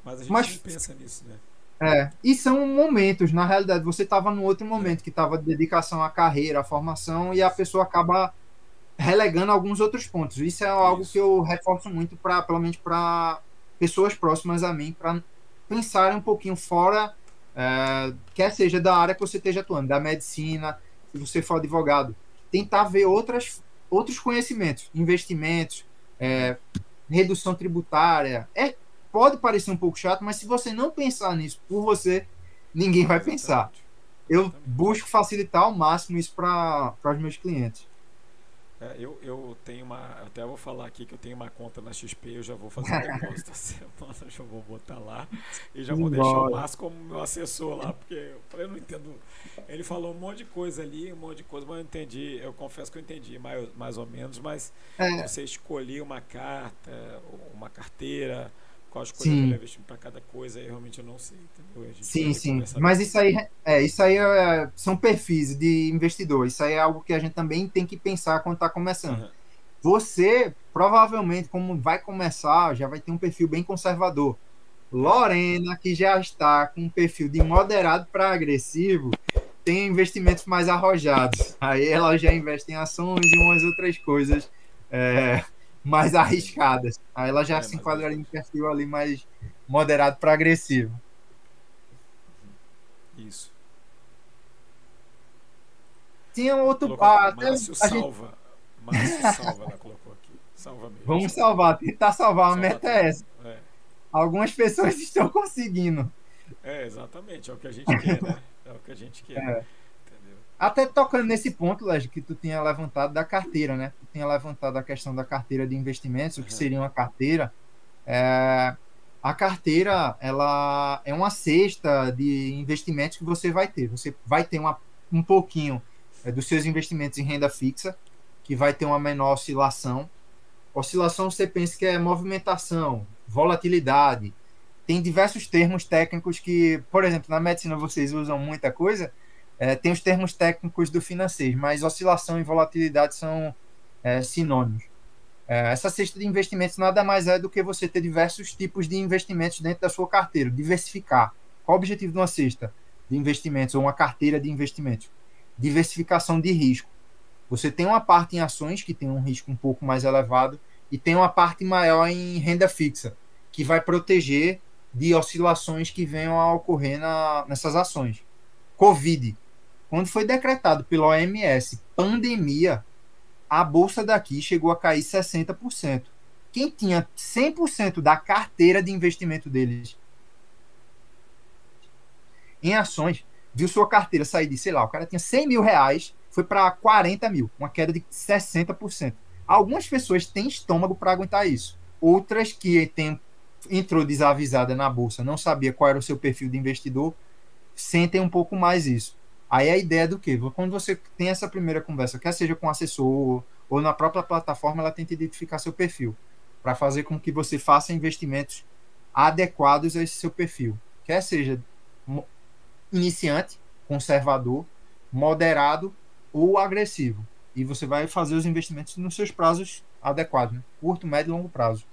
Mas a gente Mas, não pensa nisso, né? É, e são momentos, na realidade, você estava num outro momento que estava de dedicação à carreira, à formação, e a pessoa acaba relegando alguns outros pontos. Isso é algo Isso. que eu reforço muito para, pelo menos para pessoas próximas a mim, para pensarem um pouquinho fora, é, quer seja da área que você esteja atuando, da medicina, se você for advogado, tentar ver outras, outros conhecimentos, investimentos, é, redução tributária, é pode parecer um pouco chato, mas se você não pensar nisso por você, ninguém vai pensar. Eu busco facilitar ao máximo isso para os meus clientes. É, eu, eu tenho uma. Até vou falar aqui que eu tenho uma conta na XP, eu já vou fazer um depósito [LAUGHS] semana, já vou botar lá e já vou deixar o Márcio como meu assessor lá, porque eu falei, eu não entendo. Ele falou um monte de coisa ali, um monte de coisa, mas eu entendi, eu confesso que eu entendi mais, mais ou menos, mas é. você escolher uma carta, uma carteira, qual escolha sim. melhor investimento para cada coisa, aí realmente eu não sei, sim, sim. Mas isso aí, é, isso aí é, são perfis de investidor. Isso aí é algo que a gente também tem que pensar quando está começando. Uhum. Você, provavelmente, como vai começar, já vai ter um perfil bem conservador. Lorena, que já está com um perfil de moderado para agressivo, tem investimentos mais arrojados. Aí ela já investe em ações e umas outras coisas é, mais arriscadas. Aí ela já é, se enquadraria em perfil ali mais moderado para agressivo. Isso. Tinha outro. Ah, Márcio salva. Gente... Márcio salva, ela colocou aqui. Salva mesmo. Vamos salvar, tentar salvar. A meta é essa. É. Algumas pessoas [LAUGHS] estão conseguindo. É, exatamente. É o que a gente quer, né? É o que a gente quer. É. Até tocando nesse ponto, Légio, que tu tinha levantado da carteira, né? Tu tinha levantado a questão da carteira de investimentos, o que seria uma carteira. É, a carteira, ela é uma cesta de investimentos que você vai ter. Você vai ter uma, um pouquinho é, dos seus investimentos em renda fixa, que vai ter uma menor oscilação. Oscilação você pensa que é movimentação, volatilidade. Tem diversos termos técnicos que, por exemplo, na medicina vocês usam muita coisa. É, tem os termos técnicos do financeiro, mas oscilação e volatilidade são é, sinônimos. É, essa cesta de investimentos nada mais é do que você ter diversos tipos de investimentos dentro da sua carteira, diversificar. Qual o objetivo de uma cesta de investimentos ou uma carteira de investimentos? Diversificação de risco. Você tem uma parte em ações que tem um risco um pouco mais elevado e tem uma parte maior em renda fixa, que vai proteger de oscilações que venham a ocorrer na, nessas ações. Covid. Quando foi decretado pela OMS pandemia, a bolsa daqui chegou a cair 60%. Quem tinha 100% da carteira de investimento deles em ações, viu sua carteira sair de, sei lá, o cara tinha 100 mil reais, foi para 40 mil, uma queda de 60%. Algumas pessoas têm estômago para aguentar isso. Outras que tem, entrou desavisada na bolsa, não sabia qual era o seu perfil de investidor, sentem um pouco mais isso. Aí a ideia do que? Quando você tem essa primeira conversa, quer seja com o assessor ou na própria plataforma, ela tenta identificar seu perfil, para fazer com que você faça investimentos adequados a esse seu perfil. Quer seja iniciante, conservador, moderado ou agressivo. E você vai fazer os investimentos nos seus prazos adequados, né? curto, médio e longo prazo.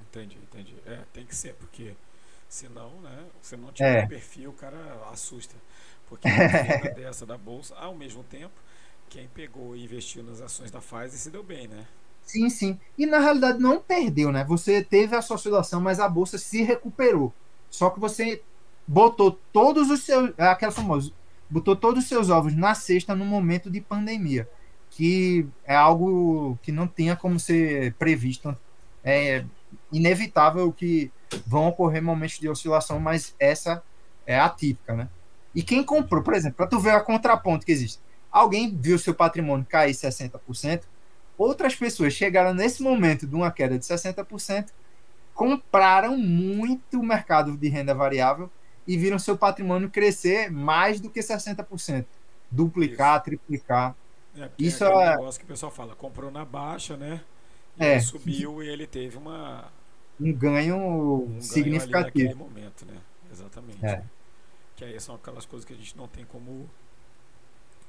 Entendi, entendi. É, tem que ser, porque senão, né, se não tiver é. perfil, o cara assusta. Porque uma [LAUGHS] dessa da bolsa, ao mesmo tempo, quem pegou e investiu nas ações da Pfizer se deu bem, né? Sim, sim. E na realidade não perdeu, né? Você teve a sua oscilação, mas a bolsa se recuperou. Só que você botou todos os seus. É aquela famosa. Botou todos os seus ovos na cesta no momento de pandemia. Que é algo que não tinha como ser previsto. É inevitável que vão ocorrer momentos de oscilação, mas essa é atípica, né? E quem comprou, por exemplo, para tu ver a contraponto que existe. Alguém viu seu patrimônio cair 60%, outras pessoas chegaram nesse momento de uma queda de 60%, compraram muito o mercado de renda variável e viram seu patrimônio crescer mais do que 60%. Duplicar, Isso. triplicar. É, Isso é, é negócio que o pessoal fala, comprou na baixa, né? E é. subiu e ele teve uma um ganho um significativo. Ganho momento, né? Exatamente. É. Que aí são aquelas coisas que a gente não tem como.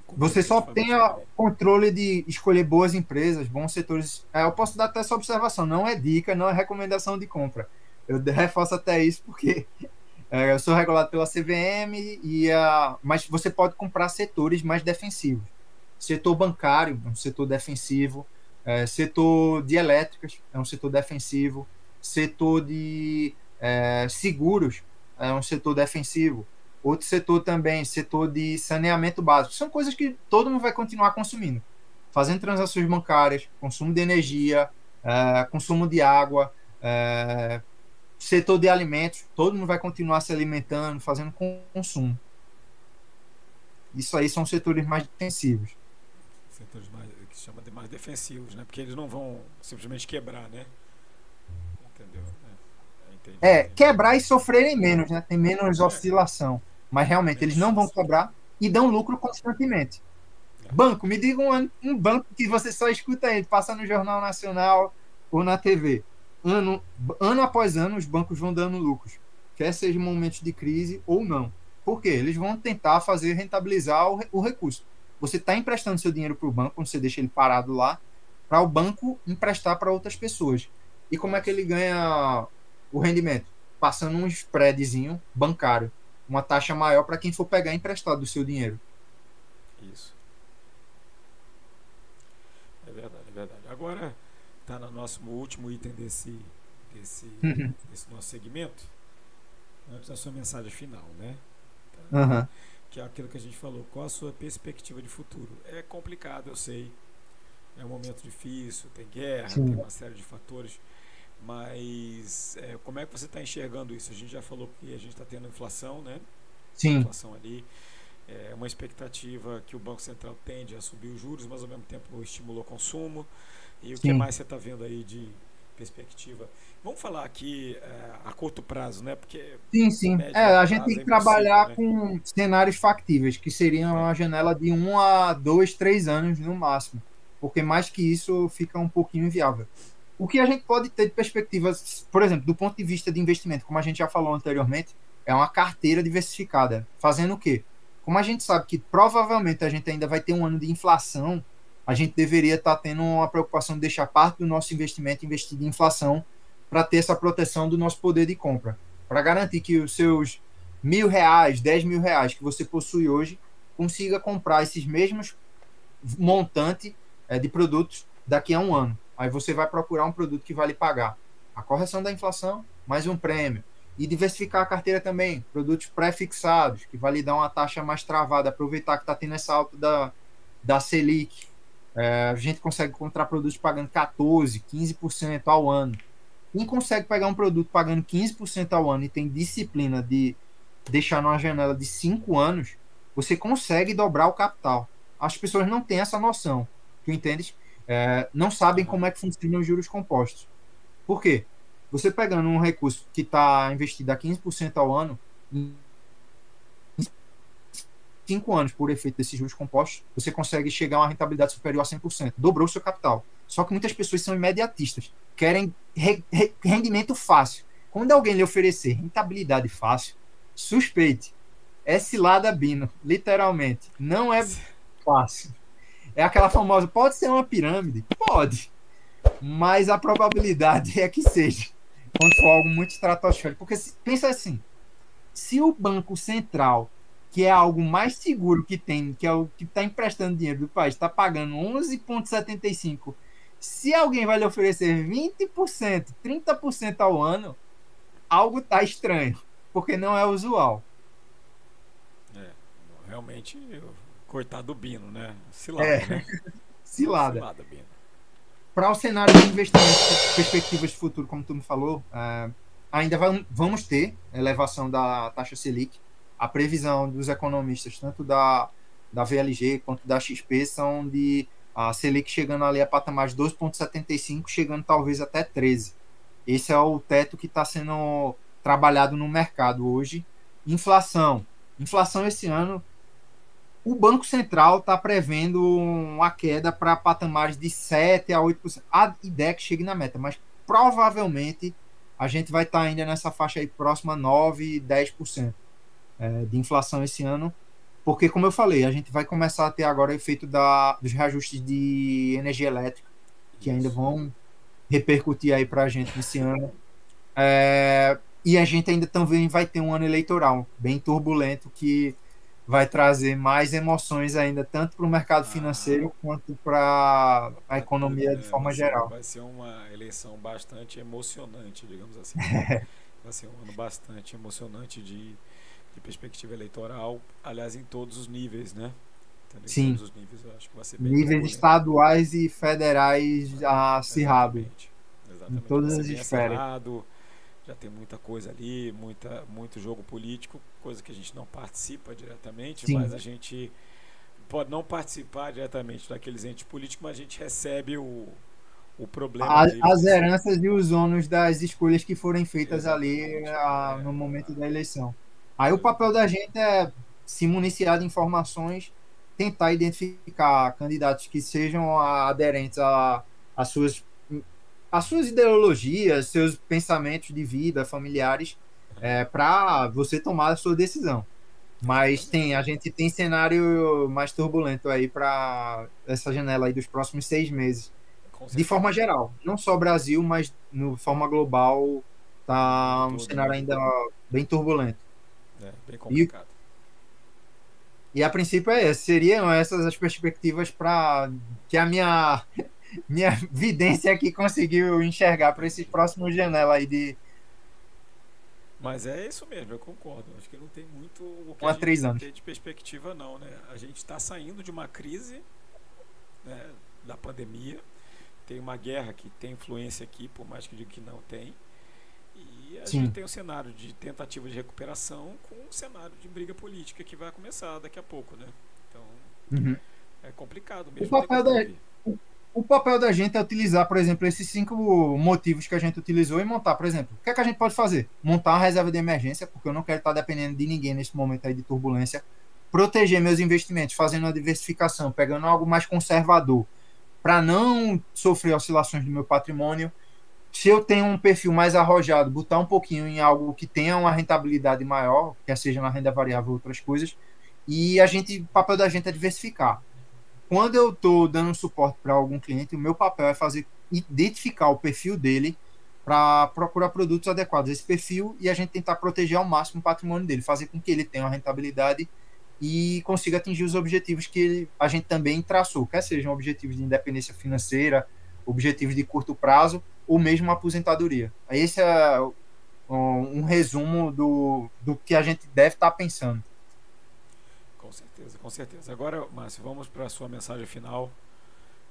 como Você só tem o controle de escolher boas empresas, bons setores. É, eu posso dar até essa observação, não é dica, não é recomendação de compra. Eu [LAUGHS] reforço até isso porque é, eu sou regulado pela CVM e a, mas você pode comprar setores mais defensivos. Setor bancário é um setor defensivo, é, setor de elétricas é um setor defensivo, setor de é, seguros é um setor defensivo, Outro setor também, setor de saneamento básico. São coisas que todo mundo vai continuar consumindo. Fazendo transações bancárias, consumo de energia, é, consumo de água, é, setor de alimentos, todo mundo vai continuar se alimentando, fazendo consumo. Isso aí são setores mais defensivos. Setores mais, que se chama de mais defensivos, né? Porque eles não vão simplesmente quebrar, né? Entendeu? É, é quebrar e sofrerem menos, né? Tem menos é. oscilação. Mas realmente eles não vão quebrar e dão lucro constantemente. Banco, me diga um, um banco que você só escuta ele, passa no Jornal Nacional ou na TV. Ano, ano após ano, os bancos vão dando lucros, quer seja momentos de crise ou não. Por quê? Eles vão tentar fazer rentabilizar o, o recurso. Você está emprestando seu dinheiro para o banco, você deixa ele parado lá, para o banco emprestar para outras pessoas. E como é que ele ganha o rendimento? Passando um spreadzinho bancário, uma taxa maior para quem for pegar emprestado do seu dinheiro. Isso. É verdade, é verdade. Agora está no nosso último item desse, desse, uhum. desse nosso segmento, antes da sua mensagem final, né? Tá? Uhum. Que é aquilo que a gente falou. Qual a sua perspectiva de futuro? É complicado, eu sei. É um momento difícil, tem guerra, Sim. tem uma série de fatores. Mas é, como é que você está enxergando isso? A gente já falou que a gente está tendo inflação, né? Sim. Inflação ali. É uma expectativa que o Banco Central tende a subir os juros, mas ao mesmo tempo estimulou o consumo. E o Sim. que mais você está vendo aí de perspectiva? Vamos falar aqui é, a curto prazo, né? Porque sim, sim. É, a gente tem que é trabalhar né? com cenários factíveis, que seriam uma janela de um a dois, três anos no máximo, porque mais que isso fica um pouquinho inviável. O que a gente pode ter de perspectivas, por exemplo, do ponto de vista de investimento, como a gente já falou anteriormente, é uma carteira diversificada. Fazendo o quê? Como a gente sabe que provavelmente a gente ainda vai ter um ano de inflação, a gente deveria estar tá tendo uma preocupação de deixar parte do nosso investimento investido em inflação para ter essa proteção do nosso poder de compra. Para garantir que os seus mil reais, dez mil reais que você possui hoje, consiga comprar esses mesmos montante é, de produtos daqui a um ano. Aí você vai procurar um produto que vale pagar a correção da inflação, mais um prêmio. E diversificar a carteira também, produtos pré-fixados, que vai lhe dar uma taxa mais travada, aproveitar que está tendo essa alta da, da Selic. É, a gente consegue encontrar produtos pagando 14%, 15% ao ano. Quem consegue pegar um produto pagando 15% ao ano e tem disciplina de deixar numa janela de 5 anos, você consegue dobrar o capital. As pessoas não têm essa noção. Tu entendes? É, não sabem como é que funcionam os juros compostos. Por quê? Você pegando um recurso que está investido a 15% ao ano, em 5 anos, por efeito desses juros compostos, você consegue chegar a uma rentabilidade superior a 100%. Dobrou seu capital. Só que muitas pessoas são imediatistas, querem re re rendimento fácil. Quando alguém lhe oferecer rentabilidade fácil, suspeite. É cilada bino, literalmente. Não é fácil. É aquela famosa, pode ser uma pirâmide? Pode. Mas a probabilidade é que seja. Quando for algo muito estratosférico. Porque se, pensa assim, se o Banco Central, que é algo mais seguro que tem, que é o que está emprestando dinheiro do país, está pagando 11,75%, se alguém vai lhe oferecer 20%, 30% ao ano, algo está estranho, porque não é usual. É, realmente eu Coitado do Bino, né? Cilada. É. Né? [LAUGHS] Cilada. Cilada Bino. Para o cenário de investimento, perspectivas de futuro, como tu me falou, uh, ainda vamos ter elevação da taxa Selic. A previsão dos economistas, tanto da, da VLG quanto da XP, são de a Selic chegando ali a patamar de 2,75, chegando talvez até 13. Esse é o teto que está sendo trabalhado no mercado hoje. Inflação. Inflação esse ano o Banco Central está prevendo uma queda para patamares de 7 a 8%. A ideia é que chegue na meta, mas provavelmente a gente vai estar tá ainda nessa faixa aí próxima a 9, 10% é, de inflação esse ano. Porque, como eu falei, a gente vai começar a ter agora o efeito da, dos reajustes de energia elétrica, que ainda vão repercutir aí para a gente nesse ano. É, e a gente ainda também vai ter um ano eleitoral bem turbulento que vai trazer mais emoções ainda, tanto para o mercado ah. financeiro ah, quanto para a economia é, de forma vai geral. Vai ser uma eleição bastante emocionante, digamos assim. [LAUGHS] vai ser um ano bastante emocionante de, de perspectiva eleitoral, aliás, em todos os níveis, né? Em Sim. Todos os níveis, níveis estaduais e federais acirrados. Exatamente. Em todas as esferas já tem muita coisa ali, muita, muito jogo político, coisa que a gente não participa diretamente, Sim. mas a gente pode não participar diretamente daqueles entes políticos, mas a gente recebe o, o problema. As, as heranças e os ônus das escolhas que forem feitas ali a, no momento da eleição. Aí o papel da gente é se municiar de informações, tentar identificar candidatos que sejam aderentes a, a suas as suas ideologias, seus pensamentos de vida, familiares, é, para você tomar a sua decisão. Mas tem, a gente tem cenário mais turbulento aí para essa janela aí dos próximos seis meses. De forma geral, não só Brasil, mas de forma global, tá um cenário ainda bem turbulento. É, bem complicado. E, e a princípio é esse. Seriam essas as perspectivas para que a minha minha [LAUGHS] vidência aqui conseguiu enxergar para esse próximo janela aí de. Mas é isso mesmo, eu concordo. Acho que não tem muito o que um a, a três anos. de perspectiva, não, né? A gente está saindo de uma crise né, da pandemia. Tem uma guerra que tem influência aqui, por mais que diga que não tem. E a Sim. gente tem um cenário de tentativa de recuperação com um cenário de briga política que vai começar daqui a pouco, né? Então uhum. é complicado mesmo. O papel, da, o papel da gente é utilizar, por exemplo, esses cinco motivos que a gente utilizou e montar, por exemplo, o que, é que a gente pode fazer? Montar uma reserva de emergência, porque eu não quero estar dependendo de ninguém nesse momento aí de turbulência. Proteger meus investimentos, fazendo uma diversificação, pegando algo mais conservador, para não sofrer oscilações do meu patrimônio. Se eu tenho um perfil mais arrojado, botar um pouquinho em algo que tenha uma rentabilidade maior, quer seja na renda variável ou outras coisas. E a gente, o papel da gente é diversificar quando eu estou dando suporte para algum cliente, o meu papel é fazer identificar o perfil dele para procurar produtos adequados a esse perfil e a gente tentar proteger ao máximo o patrimônio dele, fazer com que ele tenha uma rentabilidade e consiga atingir os objetivos que ele, a gente também traçou, quer sejam objetivos de independência financeira, objetivos de curto prazo ou mesmo aposentadoria. Esse é um, um resumo do, do que a gente deve estar tá pensando certeza, com certeza. Agora, Márcio, vamos para a sua mensagem final,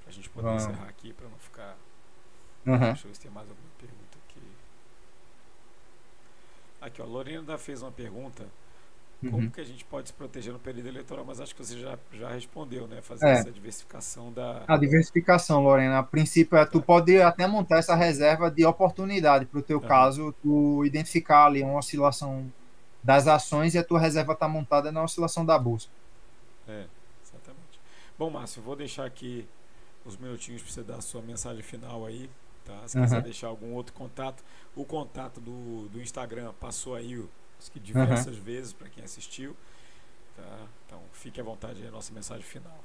para a gente poder ah. encerrar aqui, para não ficar. Uhum. Deixa eu ver se tem mais alguma pergunta aqui. Aqui, ó, a Lorena fez uma pergunta. Como uhum. que a gente pode se proteger no período eleitoral? Mas acho que você já, já respondeu, né? Fazer é. essa diversificação da. A diversificação, Lorena. A princípio, é, tu tá. pode até montar essa reserva de oportunidade para o teu caso, tu identificar ali uma oscilação das ações e a tua reserva está montada na oscilação da bolsa. É, exatamente. Bom, Márcio, vou deixar aqui os minutinhos para você dar a sua mensagem final aí. Tá? Se uhum. quiser deixar algum outro contato, o contato do, do Instagram passou aí que diversas uhum. vezes para quem assistiu. Tá? Então fique à vontade aí a nossa mensagem final.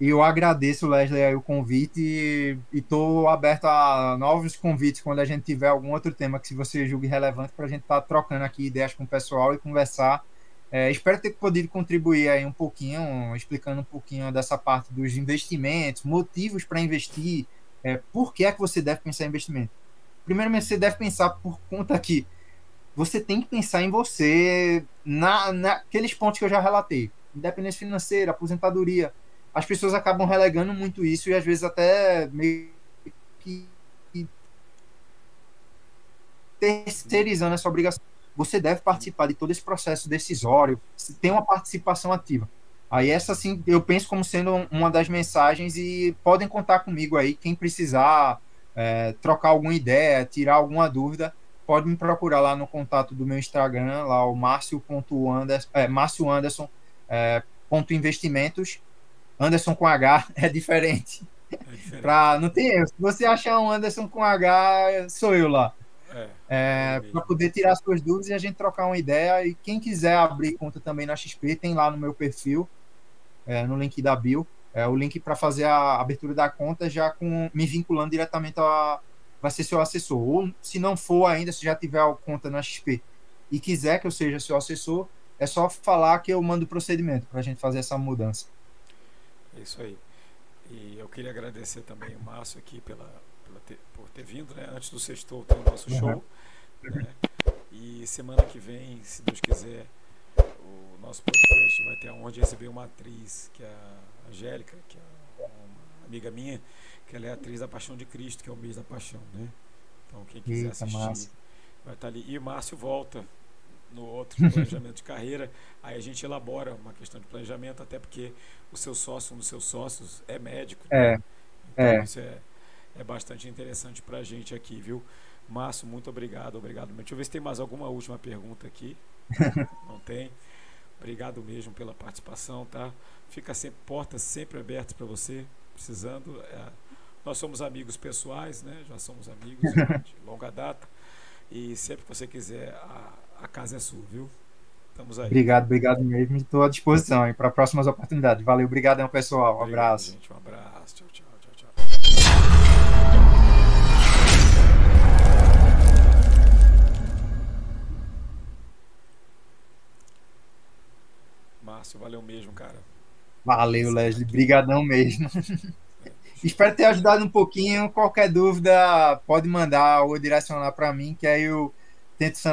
E eu agradeço, Leslie, o convite e estou aberto a novos convites quando a gente tiver algum outro tema que se você julgue relevante para a gente estar tá trocando aqui ideias com o pessoal e conversar. É, espero ter podido contribuir aí um pouquinho, explicando um pouquinho dessa parte dos investimentos, motivos para investir, é, por que é que você deve pensar em investimento. Primeiramente, você deve pensar por conta que você tem que pensar em você na, naqueles pontos que eu já relatei. Independência financeira, aposentadoria, as pessoas acabam relegando muito isso e às vezes até meio que terceirizando essa obrigação. Você deve participar de todo esse processo decisório, tem uma participação ativa. Aí essa sim, eu penso como sendo uma das mensagens e podem contar comigo aí, quem precisar é, trocar alguma ideia, tirar alguma dúvida, pode me procurar lá no contato do meu Instagram, lá o márcio.anderson, é, Anderson, é, ponto investimentos, Anderson com H [LAUGHS] é diferente. É diferente. pra, não tem erro. Se você achar um Anderson com H, sou eu lá. É, é, para poder tirar suas dúvidas e a gente trocar uma ideia. E quem quiser abrir conta também na XP, tem lá no meu perfil, é, no link da Bill, é, o link para fazer a abertura da conta já com me vinculando diretamente a vai ser seu assessor. Ou se não for ainda, se já tiver a conta na XP e quiser que eu seja seu assessor, é só falar que eu mando o procedimento para a gente fazer essa mudança. É isso aí. E eu queria agradecer também o Márcio aqui pela, pela ter, por ter vindo, né? Antes do sextou tem o nosso uhum. show. Né? E semana que vem, se Deus quiser, o nosso podcast vai ter a honra de receber uma atriz, que é a Angélica, que é uma amiga minha, que ela é atriz da Paixão de Cristo, que é o mês da Paixão, né? Então quem quiser Eita, assistir massa. vai estar ali. E o Márcio volta no outro [LAUGHS] planejamento de carreira, aí a gente elabora uma questão de planejamento, até porque o seu sócio, um dos seus sócios, é médico. É. Né? Então é. isso é, é bastante interessante para a gente aqui, viu? Márcio, muito obrigado, obrigado. Deixa eu ver se tem mais alguma última pergunta aqui. [LAUGHS] Não tem. Obrigado mesmo pela participação, tá? Fica sempre portas sempre abertas para você, precisando. É, nós somos amigos pessoais, né? Já somos amigos [LAUGHS] de longa data. E sempre que você quiser, a, a casa é sua, viu? Estamos aí. Obrigado, obrigado mesmo. Estou à disposição para próximas oportunidades. Valeu, obrigadão, pessoal. Um Obrigado, abraço. Gente, um abraço. Tchau, tchau, tchau, tchau. Márcio, valeu mesmo, cara. Valeu, Leslie. Brigadão mesmo. [LAUGHS] Espero ter ajudado um pouquinho. Qualquer dúvida, pode mandar ou direcionar para mim, que aí eu tento